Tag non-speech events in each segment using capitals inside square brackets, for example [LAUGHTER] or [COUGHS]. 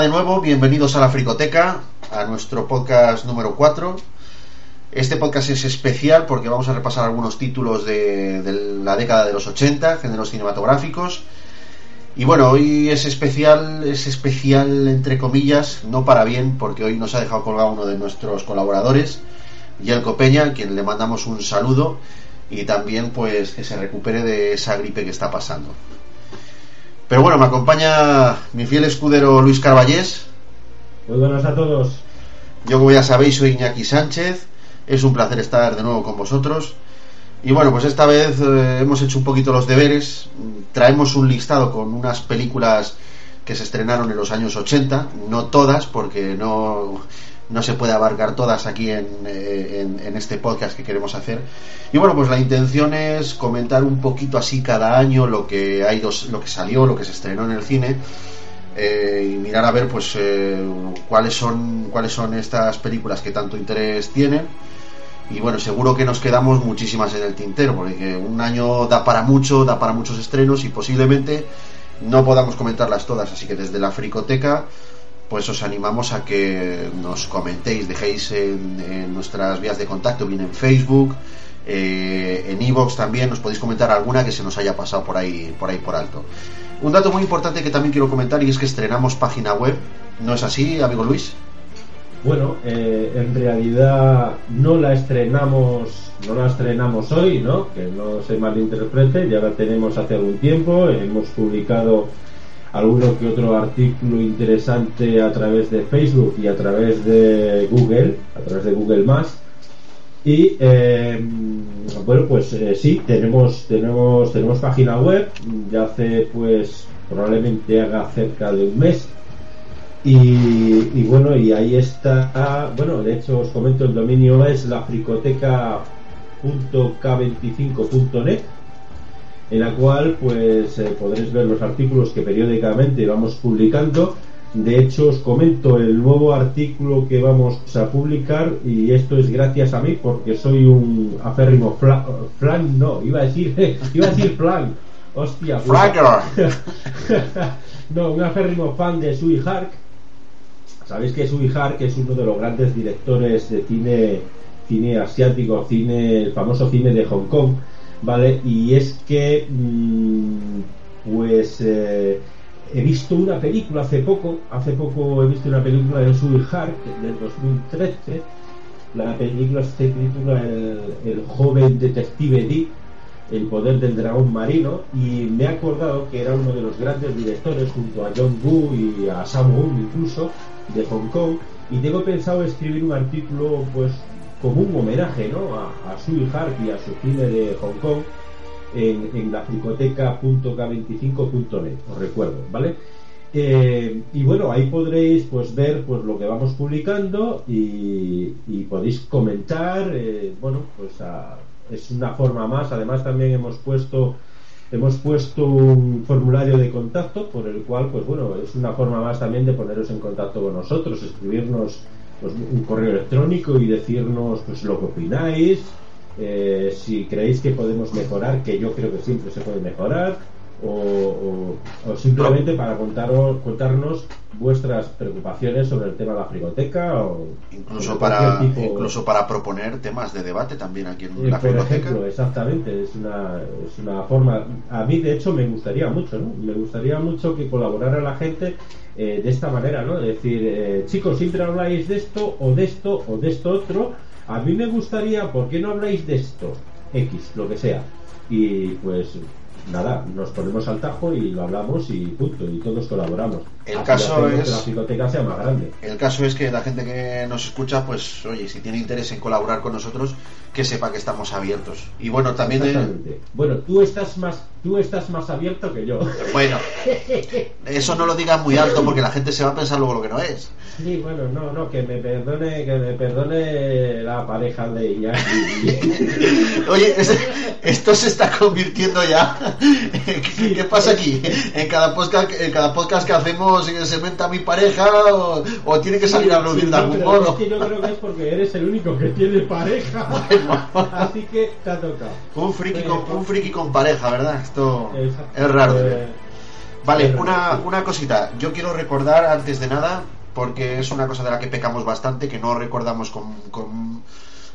De nuevo, bienvenidos a la Fricoteca, a nuestro podcast número 4. Este podcast es especial porque vamos a repasar algunos títulos de, de la década de los 80, géneros cinematográficos. Y bueno, hoy es especial, es especial entre comillas, no para bien, porque hoy nos ha dejado colgado uno de nuestros colaboradores, Yelko Peña, a quien le mandamos un saludo y también pues que se recupere de esa gripe que está pasando. Pero bueno, me acompaña mi fiel escudero Luis Carballés. Muy buenas a todos. Yo, como ya sabéis, soy Iñaki Sánchez. Es un placer estar de nuevo con vosotros. Y bueno, pues esta vez eh, hemos hecho un poquito los deberes. Traemos un listado con unas películas que se estrenaron en los años 80. No todas, porque no, no se puede abarcar todas aquí en, eh, en, en, este podcast que queremos hacer. Y bueno, pues la intención es comentar un poquito así cada año lo que hay dos, lo que salió, lo que se estrenó en el cine. Eh, y mirar a ver pues eh, cuáles son cuáles son estas películas que tanto interés tienen y bueno seguro que nos quedamos muchísimas en el tintero porque un año da para mucho da para muchos estrenos y posiblemente no podamos comentarlas todas así que desde la fricoteca pues os animamos a que nos comentéis, dejéis en, en nuestras vías de contacto, bien en Facebook, eh, en Evox también, nos podéis comentar alguna que se nos haya pasado por ahí, por ahí por alto. Un dato muy importante que también quiero comentar y es que estrenamos página web, ¿no es así, amigo Luis? Bueno, eh, en realidad no la estrenamos, no la estrenamos hoy, ¿no? Que no se malinterprete, ya la tenemos hace algún tiempo, hemos publicado alguno que otro artículo interesante a través de Facebook y a través de Google, a través de Google Más. Y eh, bueno, pues eh, sí, tenemos, tenemos, tenemos página web, ya hace pues probablemente haga cerca de un mes. Y, y bueno, y ahí está, bueno, de hecho os comento el dominio es lafricoteca.k25.net en la cual pues eh, podréis ver los artículos que periódicamente vamos publicando. De hecho, os comento el nuevo artículo que vamos a publicar y esto es gracias a mí porque soy un aférrimo flan, flan no, iba a decir, [LAUGHS] iba a decir flan, hostia. [LAUGHS] no, un aférrimo fan de Sui Hark. Sabéis que Sui Hark es uno de los grandes directores de cine, cine asiático, cine, el famoso cine de Hong Kong ¿vale? Y es que, mmm, pues, eh, he visto una película hace poco, hace poco he visto una película de Sui Hark del 2013, la película se titula el, el joven detective Dick, el poder del dragón marino, y me he acordado que era uno de los grandes directores junto a John Woo y a Sam Woo incluso, de Hong Kong, y tengo pensado escribir un artículo, pues, como un homenaje ¿no? a, a Sui Hark y a su cine de Hong Kong en, en la fricoteca.k25.net, os recuerdo, ¿vale? Eh, y bueno, ahí podréis pues ver pues lo que vamos publicando y, podéis comentar, eh, bueno, pues es una forma más, además también hemos puesto hemos puesto un formulario de contacto por el cual pues bueno, es una forma más también de poneros en contacto con nosotros, escribirnos pues, un correo electrónico y decirnos pues lo que opináis, eh, si creéis que podemos mejorar, que yo creo que siempre se puede mejorar, o, o, o simplemente para contaros, contarnos vuestras preocupaciones sobre el tema de la frigoteca o incluso para tipo... incluso para proponer temas de debate también aquí en eh, la por frigoteca ejemplo exactamente es una es una forma a mí de hecho me gustaría mucho ¿no? me gustaría mucho que colaborara la gente eh, de esta manera no es decir eh, chicos siempre habláis de esto o de esto o de esto otro a mí me gustaría ¿por qué no habláis de esto? X lo que sea y pues nada, nos ponemos al tajo y lo hablamos y punto, y todos colaboramos. El caso es que la biblioteca sea más grande. El caso es que la gente que nos escucha, pues oye, si tiene interés en colaborar con nosotros, que sepa que estamos abiertos. Y bueno, también. Bueno, tú estás más tú estás más abierto que yo. [LAUGHS] Bueno, eso no lo digas muy alto porque la gente se va a pensar luego lo que no es. Sí, bueno, no, no, que me perdone, que me perdone la pareja de ella. [LAUGHS] Oye, esto se está convirtiendo ya. ¿Qué, ¿Qué, pasa aquí? En cada podcast, en cada podcast que hacemos se menta mi pareja o, o tiene que salir sí, a aplaudir sí, de algún modo. Es que yo creo que es porque eres el único que tiene pareja. [LAUGHS] Bueno. Así que te ha tocado. Un friki, con, un friki con pareja, ¿verdad? Esto es raro. Eh, Vale, una, una cosita. Yo quiero recordar antes de nada, porque es una cosa de la que pecamos bastante, que no recordamos con, con,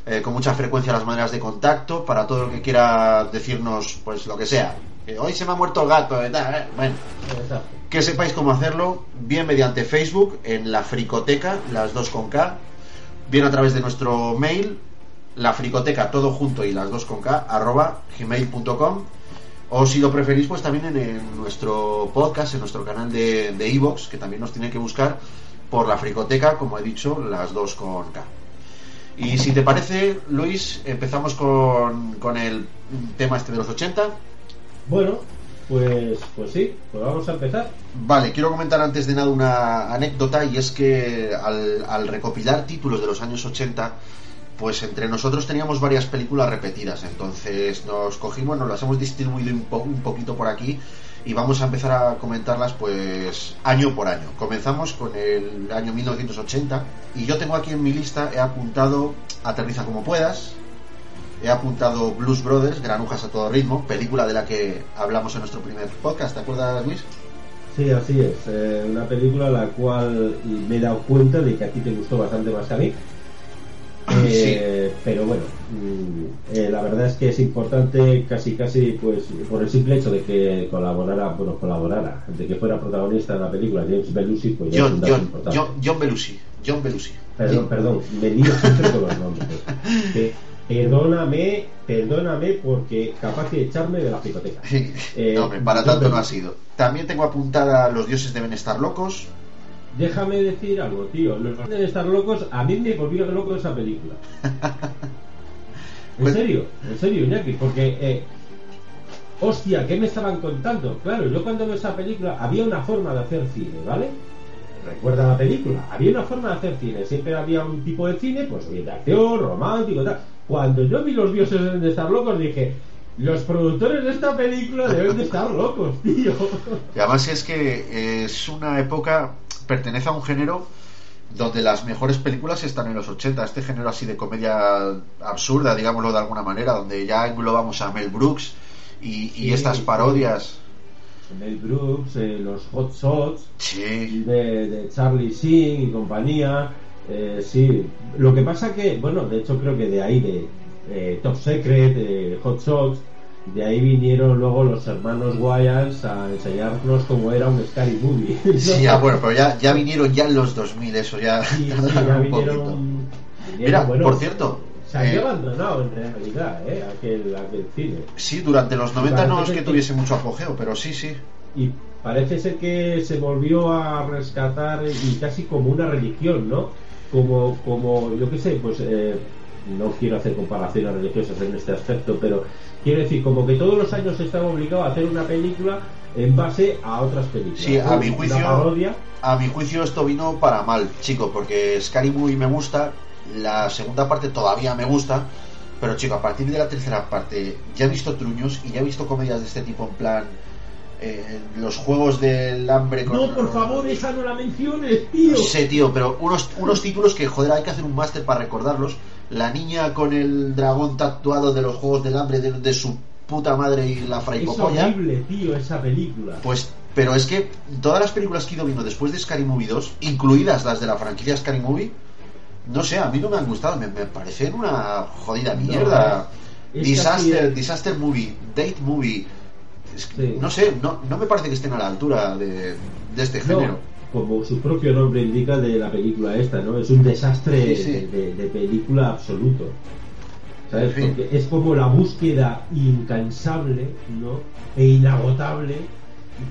eh, con mucha frecuencia las maneras de contacto, para todo el que quiera decirnos, pues lo que sea. Que hoy se me ha muerto el gato, eh, da, eh, bueno. Que sepáis cómo hacerlo, bien mediante Facebook, en la fricoteca, las dos con K, bien a través de nuestro mail, la fricoteca todo junto y las dos con K, arroba gmail.com, o si lo preferís, pues también en, en nuestro podcast, en nuestro canal de de iVoox, que también nos tiene que buscar por la fricoteca, como he dicho, las dos con K. Y si te parece, Luis, empezamos con, con el tema este de los 80. Bueno, pues, pues sí, pues vamos a empezar. Vale, quiero comentar antes de nada una anécdota y es que al, al recopilar títulos de los años 80, pues entre nosotros teníamos varias películas repetidas, entonces nos cogimos, nos las hemos distribuido un, po- un poquito por aquí y vamos a empezar a comentarlas pues año por año. Comenzamos con el año 1980 y yo tengo aquí en mi lista, he apuntado Aterriza como puedas, he apuntado Blues Brothers, Granujas a todo ritmo, película de la que hablamos en nuestro primer podcast, ¿te acuerdas Luis? Sí, así es. eh, una película la cual me he dado cuenta de que a ti te gustó bastante más que a mí. Eh, Pero bueno, mm, eh, la verdad es que es importante casi casi pues por el simple hecho de que colaborara, bueno, colaborara, de que fuera protagonista de la película James Belushi, pues ya es un dato John, importante. John, John Belushi, John Belushi. Perdón, perdón, me lío siempre con los nombres. Que- [LAUGHS] perdóname, perdóname porque capaz de echarme de la picoteca. Eh, no, hombre, para tanto no ha sido. También tengo apuntada Los dioses deben estar locos. Déjame decir algo, tío. Los que deben estar locos, a mí me volvió loco esa película. [LAUGHS] En Pues- serio, en serio, Iñaki, porque. eh, hostia, ¿qué me estaban contando? Claro, yo cuando veo esa película había una forma de hacer cine, ¿vale? Recuerda la película, había una forma de hacer cine, siempre había un tipo de cine, pues bien de acción, romántico, tal. Cuando yo vi los dioses deben de estar locos, dije, los productores de esta película deben de estar locos, tío. Y además es que es una época, pertenece a un género donde las mejores películas están en los 80. Este género así de comedia absurda, digámoslo de alguna manera, donde ya englobamos a Mel Brooks y, y Sí, estas parodias. Mel Brooks, eh, los Hot Shots, Sí, de, de Charlie Sheen y compañía. Eh, sí, lo que pasa que, bueno, de hecho creo que de ahí, de eh, Top Secret, eh, Hot Shots, de ahí vinieron luego los hermanos Wayans a enseñarnos cómo era un Scary Movie. ¿no? sí, ya bueno, pero ya, ya vinieron ya en los 2000, eso ya. Sí, sí, [LAUGHS] ya un vinieron. poquito. vinieron, Mira, bueno, por cierto, Se había eh, abandonado en realidad, ¿eh? Aquel, aquel cine. Sí, durante los 90 no es que que- tuviese mucho apogeo, pero sí, sí. Y parece ser que se volvió a rescatar y casi como una religión, ¿no? Como, como yo qué sé, pues eh, no quiero hacer comparaciones religiosas en este aspecto, pero quiero decir, como que todos los años se estaba obligado a hacer una película en base a otras películas. Sí, a mi juicio- parodia. A mi juicio esto vino para mal, chico, porque Scary Movie me gusta, la segunda parte todavía me gusta, pero chico, a partir de la tercera parte ya he visto truños y ya he visto comedias de este tipo en plan eh, los juegos del hambre con... No, por favor, esa no la menciones, tío. No sé, tío, pero unos, unos títulos que, joder, hay que hacer un máster para recordarlos. La niña con el dragón tatuado de los juegos del hambre de, de su puta madre y la es fraipopolla. horrible, tío, esa película. Pues, pero es que todas las películas que he ido viendo después de Scary Movie 2, incluidas las de la franquicia Scary Movie, no sé, a mí no me han gustado, me, me parecen una jodida mierda. es disaster, Disaster Movie, Date Movie. Es que, Sí. No sé, no, no me parece que estén a la altura de, de este No, género. como su propio nombre indica de la película esta, ¿no? Es un desastre Sí, sí. De, película absoluto. ¿Sabes? En fin. Porque es como la búsqueda incansable, ¿no? E inagotable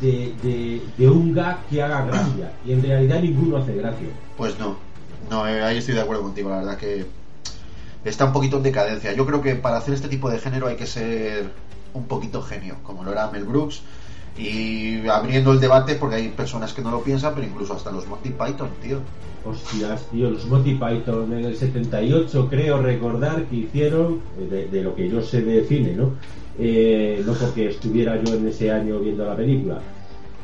de, de, de un gag que haga gracia. Y en realidad ninguno hace gracia. Pues no, no, eh, ahí estoy de acuerdo contigo, la verdad que está un poquito en decadencia. Yo creo que para hacer este tipo de género hay que ser un poquito genio, como lo era Mel Brooks, y abriendo el debate, porque hay personas que no lo piensan, pero incluso hasta los Monty Python, tío. Hostias, tío, los Monty Python en el 78 creo recordar que hicieron, eh, de, lo que yo sé de cine, ¿no? Eh, no porque estuviera yo en ese año viendo la película.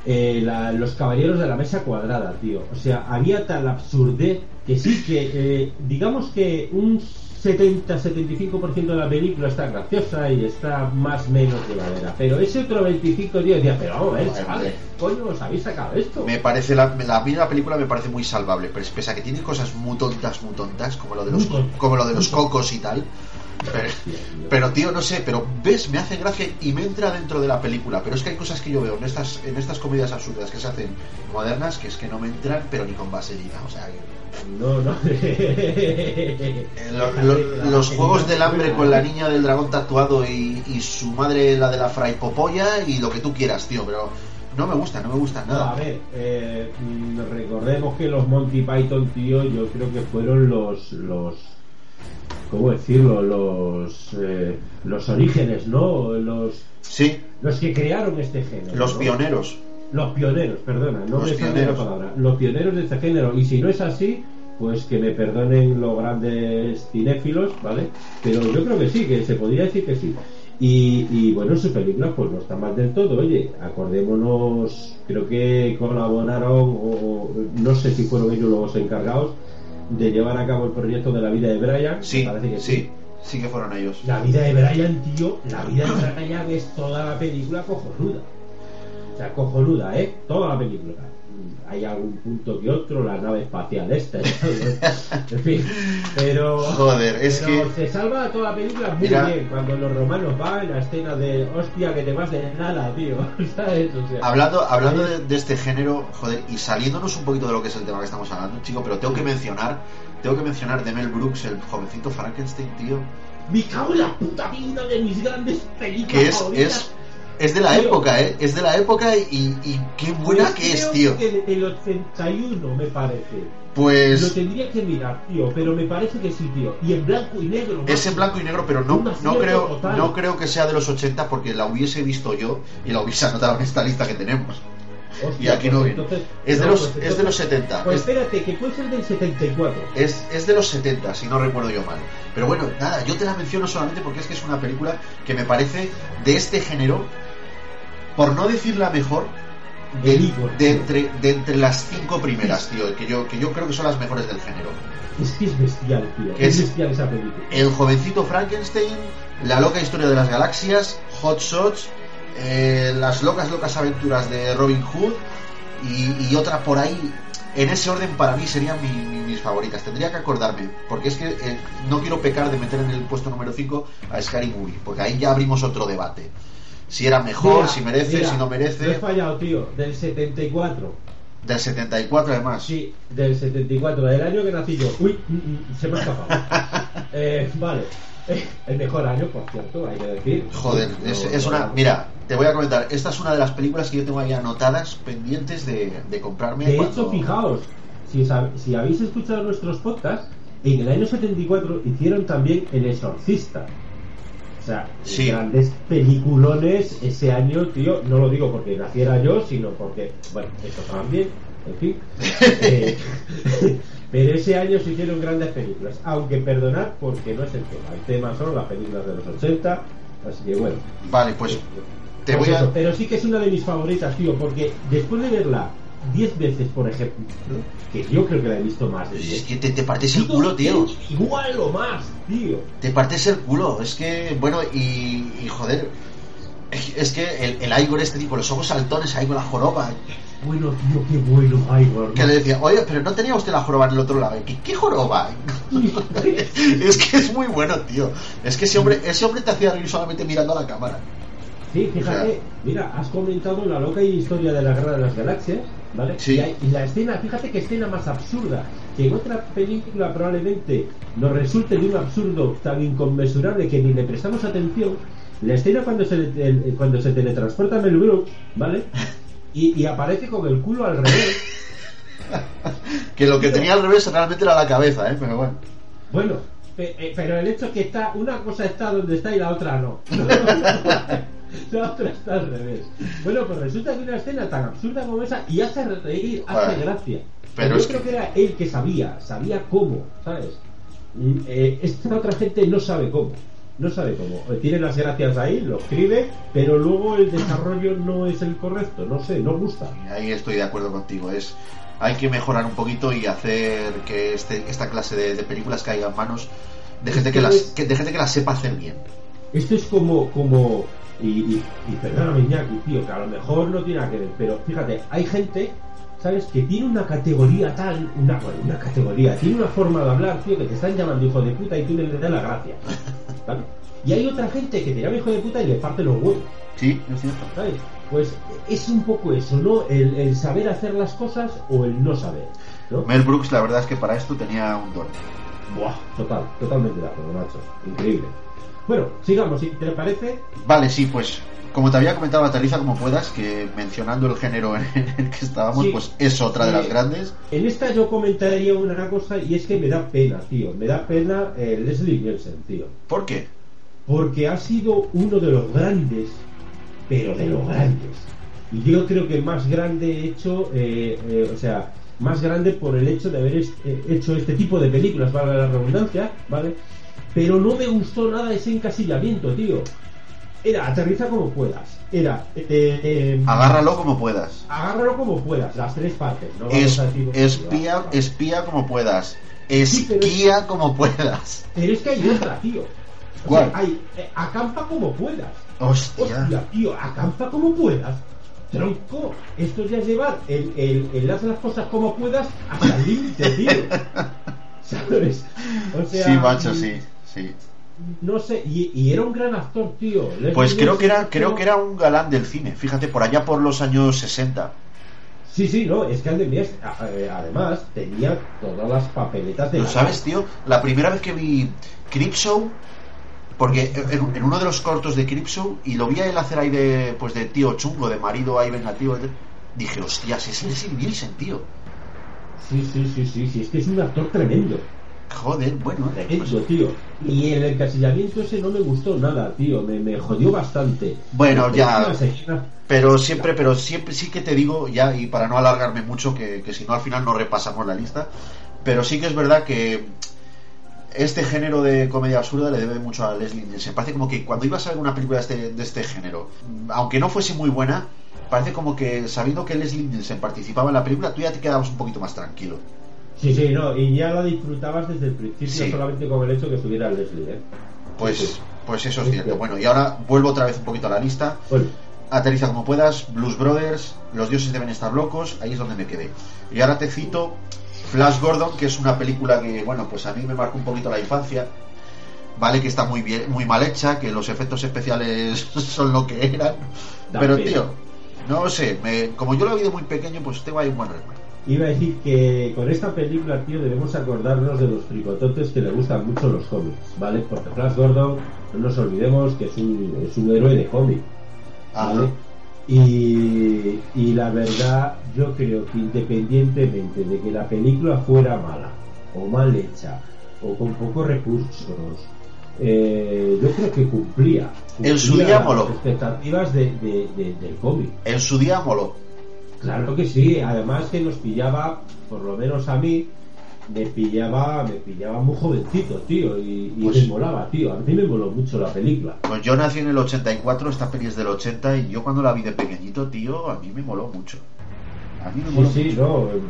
Eh, la- los caballeros de la mesa cuadrada, tío. O sea, había tal absurdez que sí que, eh, digamos que un 70-75% de la película está graciosa y está más o menos llevadera. Pero ese otro 25 días decía, pero vamos a ver, chavales, coño, os habéis sacado esto. Me parece la, la, la película me parece muy salvable, pero pese a que tiene cosas muy tontas, muy tontas, como lo de los, como lo de los cocos y tal. Pero, pero, tío, no sé, pero ves, me hace gracia y me entra dentro de la película. Pero es que hay cosas que yo veo en estas, en estas comedias absurdas que se hacen modernas que es que no me entran, pero ni con vaselina. O sea, que- No, no. Eh, [LAUGHS] lo- lo- los juegos del hambre con la niña del dragón tatuado y, y su madre la de la fray popoya y lo que tú quieras, tío, pero no me gusta, no me gusta No, nada. a ver, eh, mm, recordemos que los Monty Python, tío, yo creo que fueron los, los ¿cómo decirlo? Los, eh, los orígenes, ¿no? Los, Sí, los que crearon este género. los ¿no? pioneros. Los pioneros, perdona, no Los me pioneros. la palabra. Los pioneros de este género. Y si no es así, pues que me perdonen los grandes cinéfilos, ¿vale? Pero yo creo que sí, que se podría decir que sí. Y, y bueno, su película pues no está mal del todo. Oye, acordémonos, creo que colaboraron, o no sé si fueron ellos los encargados, de llevar a cabo el proyecto de la vida de Brian. Sí, parece que sí, sí que fueron ellos. la vida de Brian, tío, la vida de Brian es toda la película cojonuda. O sea, cojonuda, ¿eh? Toda la película. Hay algún punto que otro, la nave espacial esta, [LAUGHS] en fin. Pero, Joder, es pero que se salva toda la película muy Mira. bien. Cuando los romanos van, la escena de hostia que te vas de nada, tío. [LAUGHS] ¿Sabes? O sea, hablando, hablando de, de este género, joder, y saliéndonos un poquito de lo que es el tema que estamos hablando, chico, pero tengo que mencionar, tengo que mencionar de Mel Brooks, el jovencito Frankenstein, tío, Me cago en la puta vida de mis grandes películas. que es, favoritas. es, es de la época, eh, es de la época y, y qué buena Pues que es, tío. que del 81 me parece. Lo Pues tendría que mirar, tío, pero me parece que sí, tío. Y en blanco y negro. es en blanco y negro, pero no, no creo, total. no creo que sea de los 80 porque la hubiese visto yo y la hubiese anotado en esta lista que tenemos. Hostia, y aquí no pues viene. entonces- Es de no, los, pues es de los 70. Pues es- espérate, que puede ser del 74. Es, es de los 70, si no recuerdo yo mal. Pero bueno, nada, yo te la menciono solamente porque es que es una película que me parece de este género, por no decir la mejor, de, entre, de entre las cinco primeras, tío, que yo, que yo creo que son las mejores del género. Es que es bestial, tío. Es es- bestial esa película. El jovencito Frankenstein, La loca historia de las galaxias, Hot Shots, eh, Las locas locas aventuras de Robin Hood y, y otra por ahí. En ese orden para mí serían mi- mi- mis favoritas. Tendría que acordarme, porque es que eh, no quiero pecar de meter en el puesto número 5 a Scary Movie, porque ahí ya abrimos otro debate. Si era mejor, Mira, si merece, mira, si no No he merece. fallado, tío. Del 74. Del 74 además. Sí, del 74, del año que nací yo. Uy, mm, mm, se me ha escapado. [LAUGHS] eh, vale. Eh, el mejor año, por cierto, hay que decir. Joder, es, una... Mira, te voy a comentar, esta es una de las películas que yo tengo ahí anotadas, pendientes de, de comprarme. De cuando- hecho, fijaos, si, si habéis escuchado nuestros podcasts, en el año 74 hicieron también El Exorcista. O sea, Sí. grandes peliculones ese año, tío. No lo digo porque naciera yo, sino porque, bueno, eso también, en fin. [LAUGHS] Eh, [LAUGHS] pero ese año se hicieron grandes películas. Aunque perdonad porque no es el tema. El tema son las películas de los 80. Así que bueno. Vale, pues te Pues voy eso, a... Pero sí que es una de mis favoritas, tío, porque después de verla 10 veces, por ejemplo, que yo creo que la he visto más de Es 10. que te, te partes el culo, tío. Igual o más, tío. Te partes el culo. Es que, bueno, y, y joder. Es es que el, el Igor este tipo, los ojos saltones ahí con la joroba. Bueno, tío, qué bueno, Igor. Que le decía, oye, pero no tenía usted la joroba en el otro lado. ¿Qué, qué joroba? [LAUGHS] es que es muy bueno, tío. Es que ese hombre, ese hombre te hacía reír solamente mirando a la cámara. Sí, fíjate, O sea- mira, has comentado la loca historia de la guerra de las galaxias, ¿vale? Sí. Y, hay- y la escena, fíjate qué escena más absurda, que en otra película probablemente nos resulte de un absurdo tan inconmensurable que ni le prestamos atención. La escena cuando se, el- cuando se teletransporta Mel Brooks, ¿vale? Y, y aparece con el culo al revés. [LAUGHS] Que lo que tenía al revés realmente era la cabeza, ¿eh? Pero bueno. Bueno, eh, pero el hecho es que está una cosa está donde está y la otra no. [LAUGHS] [LAUGHS] la otra está al revés. Bueno, pues resulta que una escena tan absurda como esa y hace reír, hace gracia. pero yo es creo que- que... era él que sabía, sabía cómo, ¿sabes? Mm, eh, esta otra gente no sabe cómo. No sabe cómo. Eh, Tiene las gracias ahí, lo escribe, pero luego el desarrollo no es el correcto. No sé, no gusta. Ahí estoy de acuerdo contigo. Es hay que mejorar un poquito y hacer que este, esta clase de, de películas caiga en manos de gente que, las, que, de gente que las sepa hacer bien. Esto es como, como y, y, y perdóname Iñaki, tío, que a lo mejor no tiene nada que ver, pero fíjate, hay gente, ¿sabes? Que tiene una categoría tal, una, bueno, una categoría, tiene una forma de hablar, tío, que te están llamando hijo de puta y tú le das la gracia, ¿vale? Y hay otra gente que te llama hijo de puta y le parte los huevos. Sí, es cierto. ¿Sabes? Pues es un poco eso, ¿no? El, el saber hacer las cosas o el no saber. ¿no? Mel Brooks, la verdad es que para esto tenía un don. Buah, total, totalmente de acuerdo, macho. Increíble. Bueno, sigamos, si te parece. Vale, sí, pues como te había comentado, aterriza como puedas, que mencionando el género en el que estábamos, Sí. pues es otra de las Sí. grandes. En esta yo comentaría una cosa y es que me da pena, tío. Me da pena eh, Leslie Nielsen, tío. ¿Por qué? Porque ha sido uno de los grandes, pero de los grandes. Y yo creo que más grande hecho, eh, eh, o sea, más grande por el hecho de haber eh, hecho este tipo de películas, valga la redundancia, ¿vale? Pero no me gustó nada ese encasillamiento, tío. Era aterriza como puedas. Era eh, eh, Agárralo como puedas. agárralo como puedas, las tres partes. No Es, espía, espía como puedas. Sí, Esquía como puedas. Pero es que hay otra, tío. O ¿Cuál? sea, hay eh, acampa como puedas. Hostia. Hostia, tío, acampa como puedas. Tronco, esto ya es llevar el, el, el haz las cosas como puedas hasta el límite, tío. [LAUGHS] ¿Sabes? O sea, sí, macho, sí, sí. No sé, y, y era un gran actor, tío. Pues creo que era, creo que era un galán del cine. Fíjate, por allá por los años 60. Sí, sí, no, es que además, eh, además tenía todas las papeletas de ¿Lo sabes, tío? La primera vez que vi Creepshow, porque en, en uno de los cortos de Creepshow, y lo vi a él hacer ahí de, pues de tío chungo, de marido ahí vengativo, dije, hostias, es Leslie Nielsen, tío. Sí, sí, sí, sí, sí, es que es un actor tremendo. Joder, bueno, Tremendo, tío. Y el encasillamiento ese no me gustó nada, tío. Me, me jodió bastante. Bueno, ya. Pero siempre, pero siempre sí que te digo, ya, y para no alargarme mucho, que, que si no al final no repasamos la lista, pero sí que es verdad que este género de comedia absurda le debe mucho a Leslie Nielsen. Parece como que cuando ibas a ver una película de este, de este género, aunque no fuese muy buena, parece como que sabiendo que Leslie Nielsen participaba en la película, tú ya te quedabas un poquito más tranquilo. Sí, sí, no. Y ya la disfrutabas desde el principio Sí. solamente con el hecho que estuviera Leslie, ¿eh? Pues, Sí, sí. pues eso es cierto. Bueno, y ahora vuelvo otra vez un poquito a la lista. Bueno, Aterriza como puedas, Blues Brothers, Los dioses deben estar locos, ahí es donde me quedé. Y ahora te cito Flash Gordon, que es una película que, bueno, pues a mí me marcó un poquito la infancia. Vale que está muy bien, muy mal hecha, que los efectos especiales [LAUGHS] son lo que eran. Da Pero pena. tío, no sé, me- como yo lo vi de muy pequeño, pues tengo ahí un buen recuerdo. Iba a decir que con esta película, tío, debemos acordarnos de los fricototes que le gustan mucho los cómics, ¿vale? Porque Flash Gordon, no nos olvidemos que es un, es un héroe de cómic. ¿vale? Y, y la verdad, yo creo que independientemente de que la película fuera mala o mal hecha o con pocos recursos, eh, yo creo que cumplía, En su cumplía día las moló. expectativas de, de- de- del cómic. En su día moló. Claro que sí, además que nos pillaba, por lo menos a mí, me pillaba, me pillaba muy jovencito, tío, y, y Pues- me molaba, tío. A mí me moló mucho la película. Pues yo nací en el 84, esta peli es del 80, y yo cuando la vi de pequeñito, tío, a mí me moló mucho. A mí me Sí, moló sí, mucho.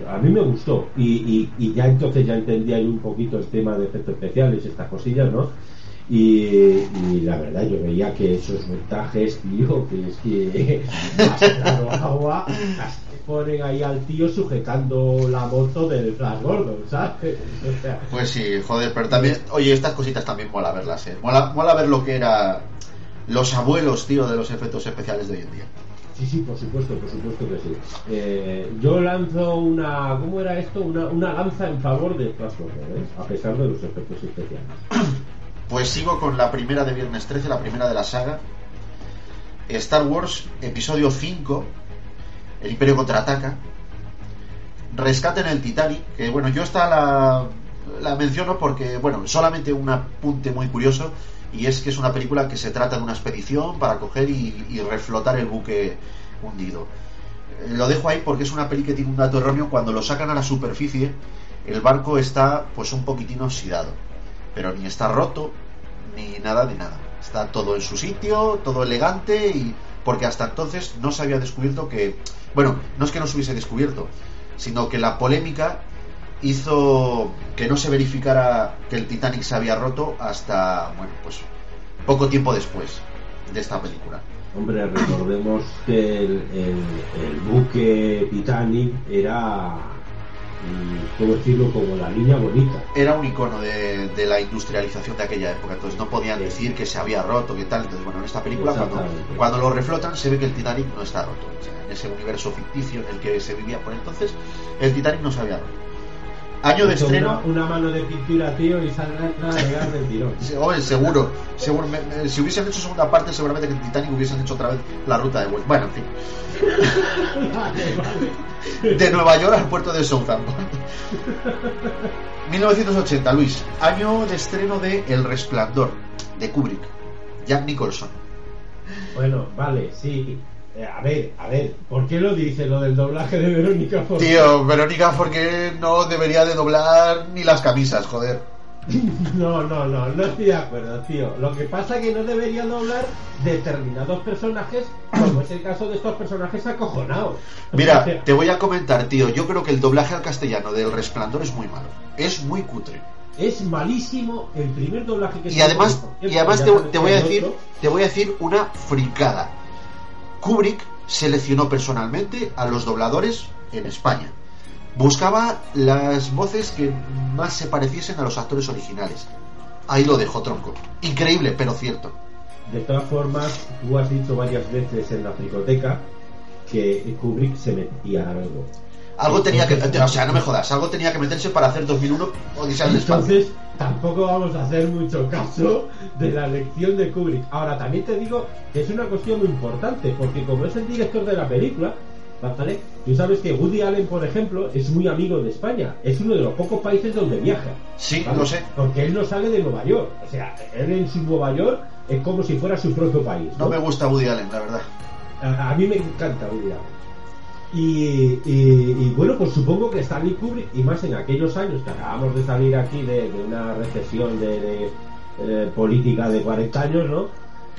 no, a mí me gustó. Y, y, y ya entonces ya entendía yo un poquito el tema de efectos especiales, estas cosillas, ¿no? Y, y la verdad, yo veía que esos montajes, tío, que es que [LAUGHS] agua, ponen ahí al tío sujetando la moto del Flash Gordon, ¿sabes? O sea, Pues sí, joder, pero también, oye, estas cositas también mola verlas, eh. Mola, mola ver lo que era los abuelos, tío, de los efectos especiales de hoy en día. Sí, sí, por supuesto, por supuesto que sí. Eh, yo lanzo una, ¿cómo era esto? Una, una lanza en favor de Flash Gordon, ¿eh? a pesar de los efectos especiales. Pues sigo con la primera de Viernes 13, la primera de la saga. Star Wars, episodio 5, El Imperio contraataca. Rescate en el Titanic, que bueno, yo esta la, la menciono porque, bueno, solamente un apunte muy curioso, y es que es una película que se trata de una expedición para coger y, y reflotar el buque hundido. Eh, Lo dejo ahí porque es una peli que tiene un dato erróneo. Cuando lo sacan a la superficie, el barco está pues un poquitín oxidado. Pero ni está roto, ni nada de nada. Está todo en su sitio, todo elegante y porque hasta entonces no se había descubierto que, bueno, no es que no se hubiese descubierto, sino que la polémica hizo que no se verificara que el Titanic se había roto hasta, bueno, pues poco tiempo después de esta película. Hombre, recordemos que el, el, buque Titanic era, ¿cómo decirlo?, como la niña bonita. Era un icono de, de la industrialización de aquella época, entonces no podían Sí. decir que se había roto, que tal. Entonces, bueno, en esta película, cuando, cuando lo reflotan, se ve que el Titanic no está roto. O sea, en ese universo ficticio en el que se vivía por entonces, el Titanic no se había roto. Año de estreno. Una, una mano de pintura, tío, y saldrá a del tirón. [LAUGHS] Hombre, seguro, seguro. me- me- si hubiesen hecho segunda parte, seguramente que en Titanic hubiesen hecho otra vez la ruta de vuelta. Bueno, en fin. vale, [LAUGHS] vale. De Nueva York al puerto de Southampton. [LAUGHS] 1980, Luis. Año de estreno de El Resplandor, de Kubrick. Jack Nicholson. Bueno, vale, sí. Eh, a ver, a ver, ¿por qué lo dice lo del doblaje de Verónica Forqué? Tío, Verónica, porque no debería de doblar ni las camisas, joder. [LAUGHS] No, no, no, no estoy de acuerdo, tío. Lo que pasa es que no debería doblar determinados personajes, como es el caso de estos personajes acojonados. Mira, te voy a comentar, tío. Yo creo que el doblaje al castellano del Resplandor es muy malo. Es muy cutre. es malísimo el primer doblaje que Y se además, hizo, y además te, voy a decir, te voy a decir una fricada. Kubrick seleccionó personalmente a los dobladores en España. Buscaba las voces que más se pareciesen a los actores originales. Ahí lo dejó tronco. Increíble, pero cierto. De todas formas, tú has dicho varias veces en la fricoteca que Kubrick se metía algo. Algo tenía que, o sea, no me jodas, algo tenía que meterse para hacer 2001 Odisea del espacio. Entonces, tampoco vamos a hacer mucho caso de la elección de Kubrick. Ahora, también te digo que es una cuestión muy importante, porque como es el director de la película, ¿vale? Tú sabes que Woody Allen, por ejemplo, es muy amigo de España. Es uno de los pocos países donde viaja. Sí, ¿vale? lo sé. Porque él no sale de Nueva York. O sea, él en su Nueva York es como si fuera su propio país. No me gusta Woody Allen, la verdad. A, a mí me encanta Woody Allen. Y, y- y, bueno, pues supongo que Stanley Kubrick, y más en aquellos años que acabamos de salir aquí de, de una recesión de, de, eh, política de 40 años, ¿no?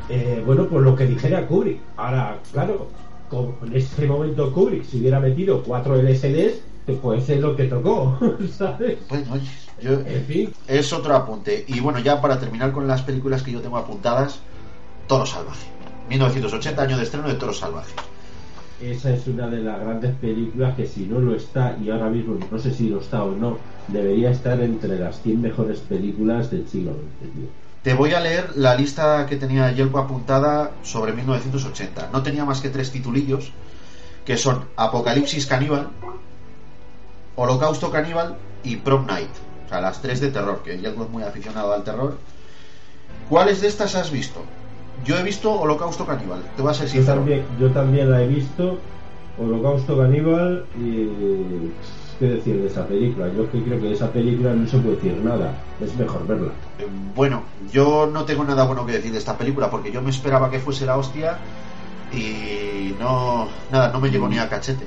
Eh, bueno, pues lo que dijera Kubrick. Ahora, claro, como en ese momento Kubrick se hubiera metido cuatro LSDs, pues es lo que tocó, [LAUGHS] ¿sabes? Bueno, oye, yo, En fin, es otro apunte. Y bueno, ya para terminar con las películas que yo tengo apuntadas, Toro Salvaje. 1980, año de estreno de Toro Salvaje. Esa es una de las grandes películas que si no lo está, y ahora mismo no sé si lo está o no, debería estar entre las 100 mejores películas del siglo tío. Te voy a leer la lista que tenía Yelpo apuntada sobre 1980. No tenía más que tres titulillos, que son Apocalipsis Caníbal, Holocausto Caníbal y Prom Night. O sea, las tres de terror, que Yelpo es muy aficionado al terror. ¿Cuáles de estas has visto? Yo he visto Holocausto Caníbal, te voy a ser Yo sincero. también, yo también la he visto, Holocausto Caníbal, y qué decir de esa película. Yo es que creo que de esa película no se puede decir nada, es mejor verla. Eh, Bueno, yo no tengo nada bueno que decir de esta película porque yo me esperaba que fuese la hostia y no, nada, no me llegó ni a cachete.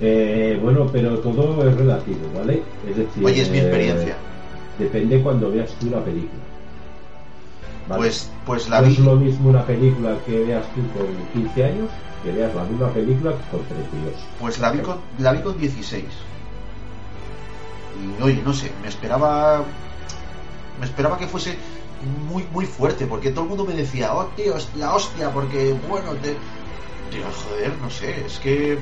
Eh, bueno, pero todo es relativo, ¿vale? Es decir, Oye, es mi eh, experiencia. Depende cuando veas tú la película. ¿Vale? Pues, pues la no vi. es lo mismo una película que veas tú con 15 años que veas la misma película con 32. Pues la vi con, la vi con 16. Y oye, no sé, me esperaba. Me esperaba que fuese muy, muy fuerte, porque todo el mundo me decía, oh tío, es la hostia, porque bueno, te. Tío, joder, no sé, es que. eh,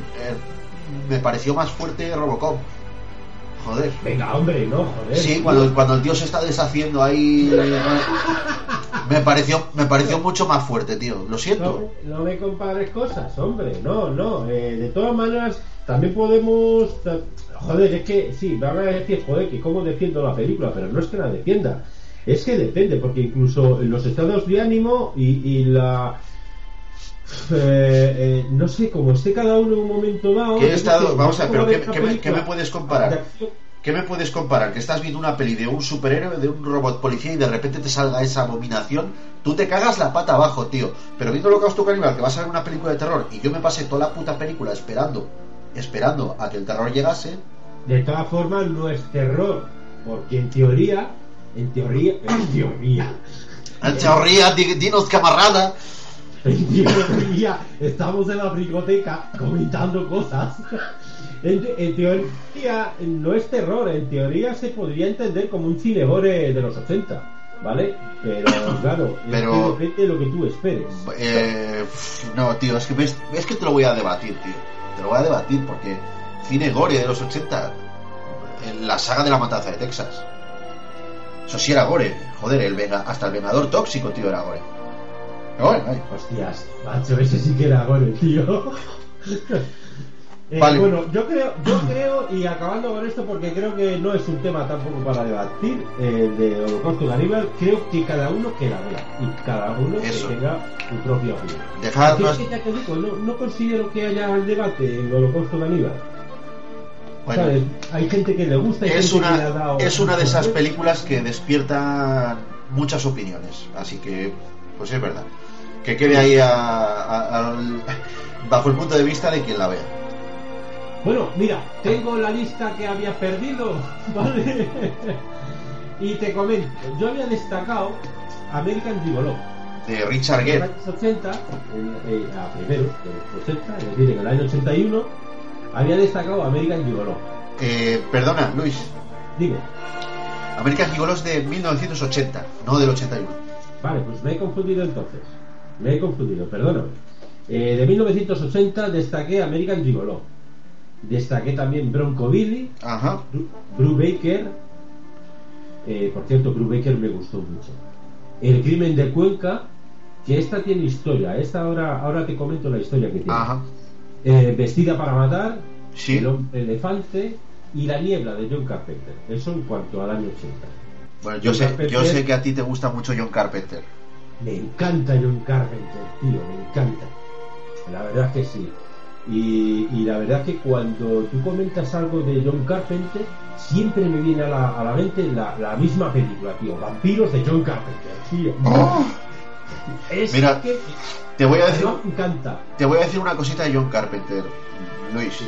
me pareció más fuerte Robocop. Joder. Venga, hombre, no, joder. Sí, cuando, cuando el tío se está deshaciendo ahí. Me pareció, me pareció mucho más fuerte, tío. Lo siento. no me compares cosas, hombre, no, no. eh, de todas maneras, también podemos. Joder, es que sí, van a decir, joder, que cómo defiendo la película, pero no es que la defienda. Es que depende, porque incluso los estados de ánimo y, y la. Eh, eh, no sé, como esté cada uno en un momento dado. ¿Qué es estado- vamos a ver, pero qué- qué me- película qué me puedes comparar? ¿Qué me puedes comparar? Que estás viendo una peli de un superhéroe, de un robot policía y de repente te salga esa abominación. Tú te cagas la pata abajo, tío. Pero viendo Holocausto Caníbal, que vas a ver una película de terror y yo me pasé toda la puta película esperando, esperando a que el terror llegase. De todas formas, no es terror, porque en teoría, en teoría, en teoría, [LAUGHS] En teoría, di- dinos camarada. En teoría, estamos en la biblioteca comentando cosas. En, en teoría no es terror, en teoría se podría entender como un cine gore de los 80. ¿Vale? Pero [LAUGHS] claro, es Pero- que depende de lo que tú esperes. Eh, no, tío, es que, ves- es que te lo voy a debatir, tío. Te lo voy a debatir porque cine gore de los 80, en la saga de la matanza de Texas. Eso sí era gore, joder, el venga- hasta el Vengador Tóxico, tío, era gore. Ay. Hostias, macho, ese sí que era gore, tío. [LAUGHS] Eh, Vale. Bueno, yo creo, yo creo, y acabando con esto, porque creo que no es un tema tampoco para debatir, eh, de Holocausto Caníbal, creo que cada uno que la vea, y cada uno Eso. que tenga su propia opinión. Dejad es más- que ya te digo, no, no considero que haya el debate en Holocausto Caníbal. Bueno, ¿Sabes? Hay gente que le gusta y es gente que le ha dado. es una de esas películas que despiertan muchas opiniones. Así que, pues es verdad. Que quede ahí a- bajo el punto de vista de quien la vea. Bueno, mira, tengo la lista que había perdido, [LAUGHS] ¿vale? y te comento, yo había destacado American Gigolo. De Richard En Gere. los años 80, en- eh, a primeros de los 80, es decir, en el año 81, había destacado American Gigolo. Eh, perdona, Luis. Dime, American Gigolo es de 1980, no del 81. vale, pues me he confundido entonces. Me he confundido, perdóname. Eh, de 1980 destaqué American Gigolo. Destaqué también Bronco Billy, Ajá. Bru- Baker, eh, por cierto, Bru Baker me gustó mucho. El crimen de Cuenca, que esta tiene historia, esta ahora, ahora te comento la historia que tiene. Ajá. Eh, Vestida para matar, Sí. El hombre elefante y La niebla de John Carpenter. Eso en cuanto al año 80. Bueno, yo John sé, Carpenter- yo sé que a ti te gusta mucho John Carpenter. Me encanta John Carpenter, tío, me encanta. La verdad es que sí. Y, y la verdad es que cuando tú comentas algo de John Carpenter, siempre me viene a la, a la mente la, la misma película, tío. Vampiros de John Carpenter, tío. Es Mira, que Te voy a decir, me encanta. te voy a decir una cosita de John Carpenter, Luis.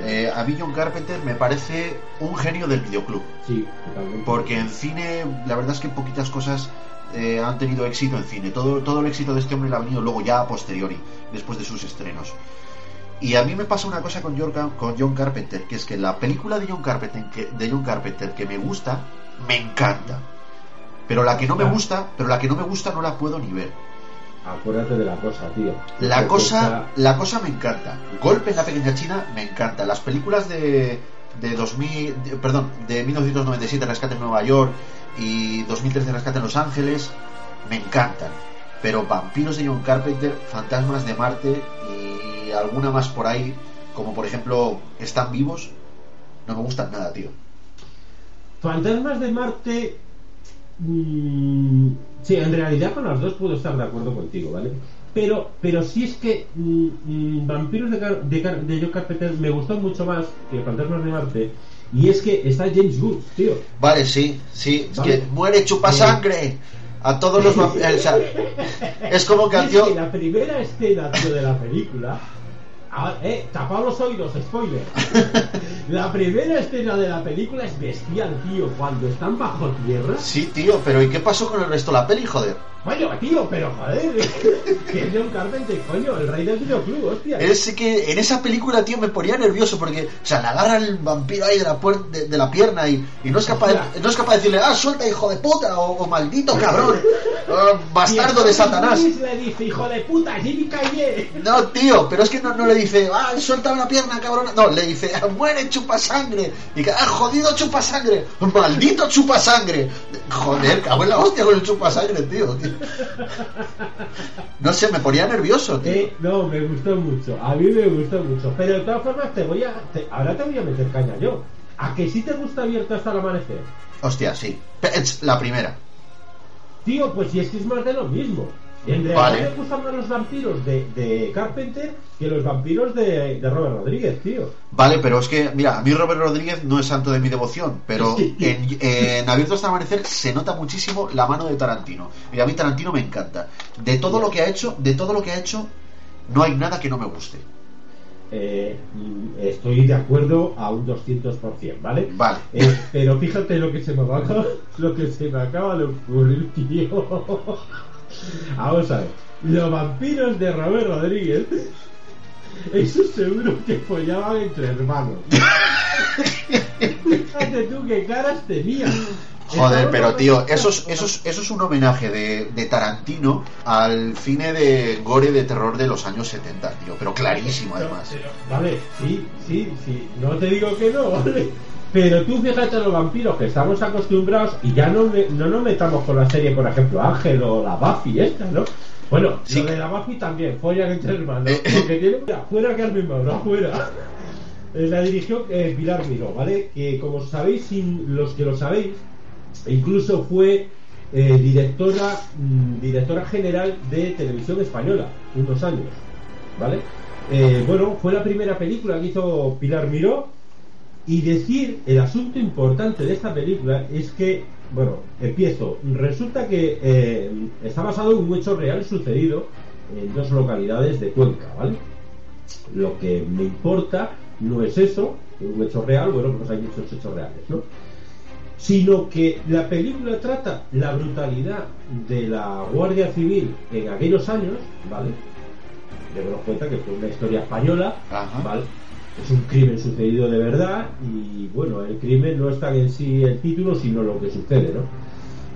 Eh, a mí John Carpenter me parece un genio del videoclub. Sí, totalmente. Porque en cine, la verdad es que poquitas cosas eh, han tenido éxito en cine. Todo, todo el éxito de este hombre le ha venido luego ya a posteriori, después de sus estrenos. Y a mí me pasa una cosa con John, con John Carpenter, que es que la película de John Carpenter que, de John Carpenter que me gusta, me encanta. Pero la que no me gusta, pero la que no me gusta no la puedo ni ver. Acuérdate de la cosa, tío. La Porque cosa, está- la cosa me encanta. Golpe en la pequeña China me encanta. Las películas de, de 2000, de- perdón, de 1997 Rescate en Nueva York y 2013 Rescate en Los Ángeles me encantan. Pero Vampiros de John Carpenter, Fantasmas de Marte y alguna más por ahí, como por ejemplo Están vivos, no me gustan nada, tío. Fantasmas de Marte. Mm, sí, en realidad con las dos puedo estar de acuerdo contigo, ¿vale? Pero, pero sí es que mm, mm, Vampiros de, Car- de, Car- de John Carpenter me gustó mucho más que Fantasmas de Marte. Y es que está James Wood, tío. Vale, sí, sí, es que muere chupa sangre a todos los vampiros. o sea, es como que [LAUGHS] es la primera escena, tío, de la película. Ah, eh, tapad los oídos, spoiler. [LAUGHS] la primera escena de la película es bestial, tío. Cuando están bajo tierra. Sí, tío, pero ¿y qué pasó con el resto de la peli, joder? Coño, tío, pero joder, [LAUGHS] que es John Carpenter, coño, el rey del videoclub, hostia. Es que en esa película, tío, me ponía nervioso porque, o sea, le agarra el vampiro ahí de la, puer- de, de la pierna y, y no, es capaz de, no es capaz de decirle, ah, suelta, hijo de puta, o, o maldito cabrón, ah, [LAUGHS] bastardo de Satanás. Le dice, hijo de puta, Jimmy Calle. No, tío, pero es que no, no le dice, ah, suelta una pierna, cabrón. No, le dice, ah, muere, chupa sangre. Y que, ah, jodido chupa sangre. Maldito chupa sangre. Joder, cago en la hostia con el chupa sangre, tío. tío. No sé, me ponía nervioso, tío. Eh, no, me gustó mucho, a mí me gustó mucho. Pero de todas formas, te voy a. te- ahora te voy a meter caña yo. ¿A que sí te gusta abierto hasta el amanecer? Hostia, sí. Es La primera. Tío, pues si es que es más de lo mismo. En realidad Vale. me gustan más los vampiros de, de Carpenter que los vampiros de, de Robert Rodríguez, tío. Vale, pero es que, mira, a mí Robert Rodríguez no es santo de mi devoción, pero Sí. en, en Abierto hasta Amanecer se nota muchísimo la mano de Tarantino. Y a mí Tarantino me encanta. De todo lo que ha hecho, de todo lo que ha hecho, no hay nada que no me guste. Eh, estoy de acuerdo a un 200%, ¿vale? Vale. Eh, pero fíjate lo que se me va a- lo que se me acaba de ocurrir, tío. Vamos a ver. Los vampiros de Robert Rodríguez [LAUGHS] Eso seguro que follaban entre hermanos. [LAUGHS] Fíjate tú qué caras tenían. Joder, pero tío, eso es, eso es, eso es un homenaje de, de Tarantino al cine de gore de terror de los años 70, tío, pero clarísimo además. Vale, sí, sí, sí, no te digo que no, [LAUGHS] ¿vale? Pero tú fíjate los vampiros que estamos acostumbrados y ya no, me- no nos metamos con la serie, por ejemplo, Ángel o la Buffy esta, ¿no? Bueno, Sí. lo de la Buffy también, follan entre hermanos. Porque tiene... Fuera Carmen Mauro, fuera. Eh, La dirigió eh, Pilar Miró, ¿vale? Que como sabéis, sin los que lo sabéis, incluso fue eh, directora, mm, directora general de televisión española, unos años, ¿vale? Eh, bueno, fue la primera película que hizo Pilar Miró y decir el asunto importante de esta película es que, bueno, empiezo. Resulta que eh, está basado en un hecho real sucedido en dos localidades de Cuenca, ¿vale? Lo que me importa no es eso, un hecho real, bueno, pues hay muchos hechos reales, ¿no? Sino que la película trata la brutalidad de la Guardia Civil en aquellos años, ¿vale? Debemos cuenta que fue una historia española, Ajá. ¿vale? Es un crimen sucedido de verdad y bueno, el crimen no está en sí el título, sino lo que sucede, ¿no?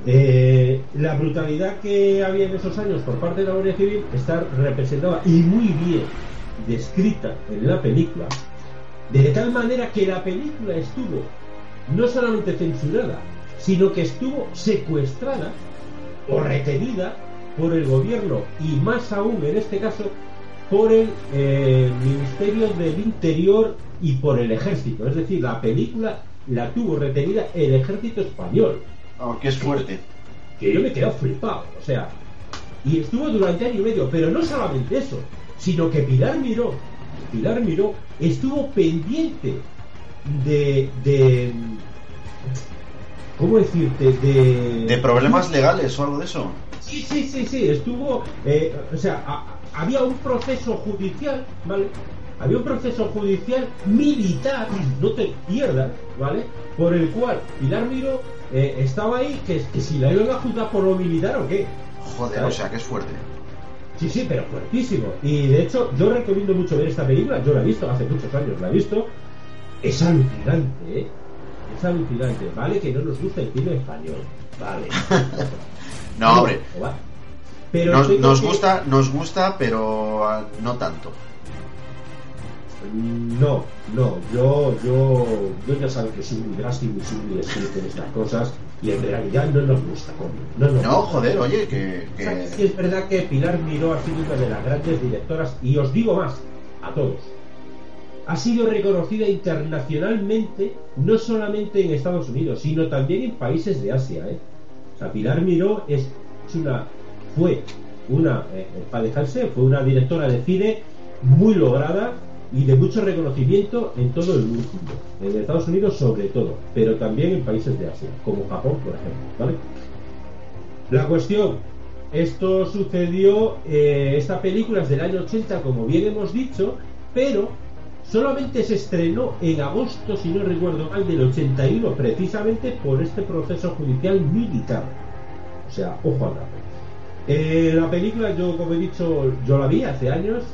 Eh, la brutalidad que había en esos años por parte de la Guardia Civil está representada y muy bien descrita en la película, de tal manera que la película estuvo no solamente censurada, sino que estuvo secuestrada o retenida por el gobierno y más aún en este caso por el eh, Ministerio del Interior y por el ejército. Es decir, la película la tuvo retenida el ejército español. Oh, que es fuerte. Que yo me he quedado flipado. O sea, y estuvo durante año y medio, pero no solamente eso, sino que Pilar Miró, Pilar Miró estuvo pendiente de, de ¿cómo decirte? De, ¿De problemas legales o algo de eso? Sí, sí, sí, sí, estuvo, eh, o sea, a- había un proceso judicial, ¿vale? Había un proceso judicial militar, no te pierdas, ¿vale? Por el cual Pilar eh, estaba ahí, que, que si la iban a juzgar por lo militar o qué. Joder, o sea que es fuerte. Sí, sí, pero fuertísimo. Y de hecho, yo recomiendo mucho ver esta película. Yo la he visto hace muchos años, la he visto. Es alucinante, ¿eh? Es alucinante. Vale que no nos gusta el cine español. Vale. [LAUGHS] No, hombre. Pero Nos, tengo nos que- gusta, nos gusta, pero ah, no tanto. No, no, yo, yo, yo ya saben que soy muy drástico y soy muy estricto en estas cosas y en realidad no nos gusta, coño. No, nos No, gusta. joder, oye, que, O sea, que que- sí es verdad que Pilar Miró ha sido una de las grandes directoras y os digo más, a todos. Ha sido reconocida internacionalmente, no solamente en Estados Unidos, sino también en países de Asia. ¿eh? O sea, Pilar Miró es, es una, fue una, eh, para dejarse, fue una directora de cine muy lograda y de mucho reconocimiento en todo el mundo, en Estados Unidos sobre todo, pero también en países de Asia, como Japón, por ejemplo. ¿vale? La cuestión, esto sucedió, eh, esta película es del año 80, como bien hemos dicho, pero solamente se estrenó en agosto, si no recuerdo mal, del 81, precisamente por este proceso judicial militar. O sea, ojo al dato. Eh, la película, yo como he dicho, yo la vi hace años,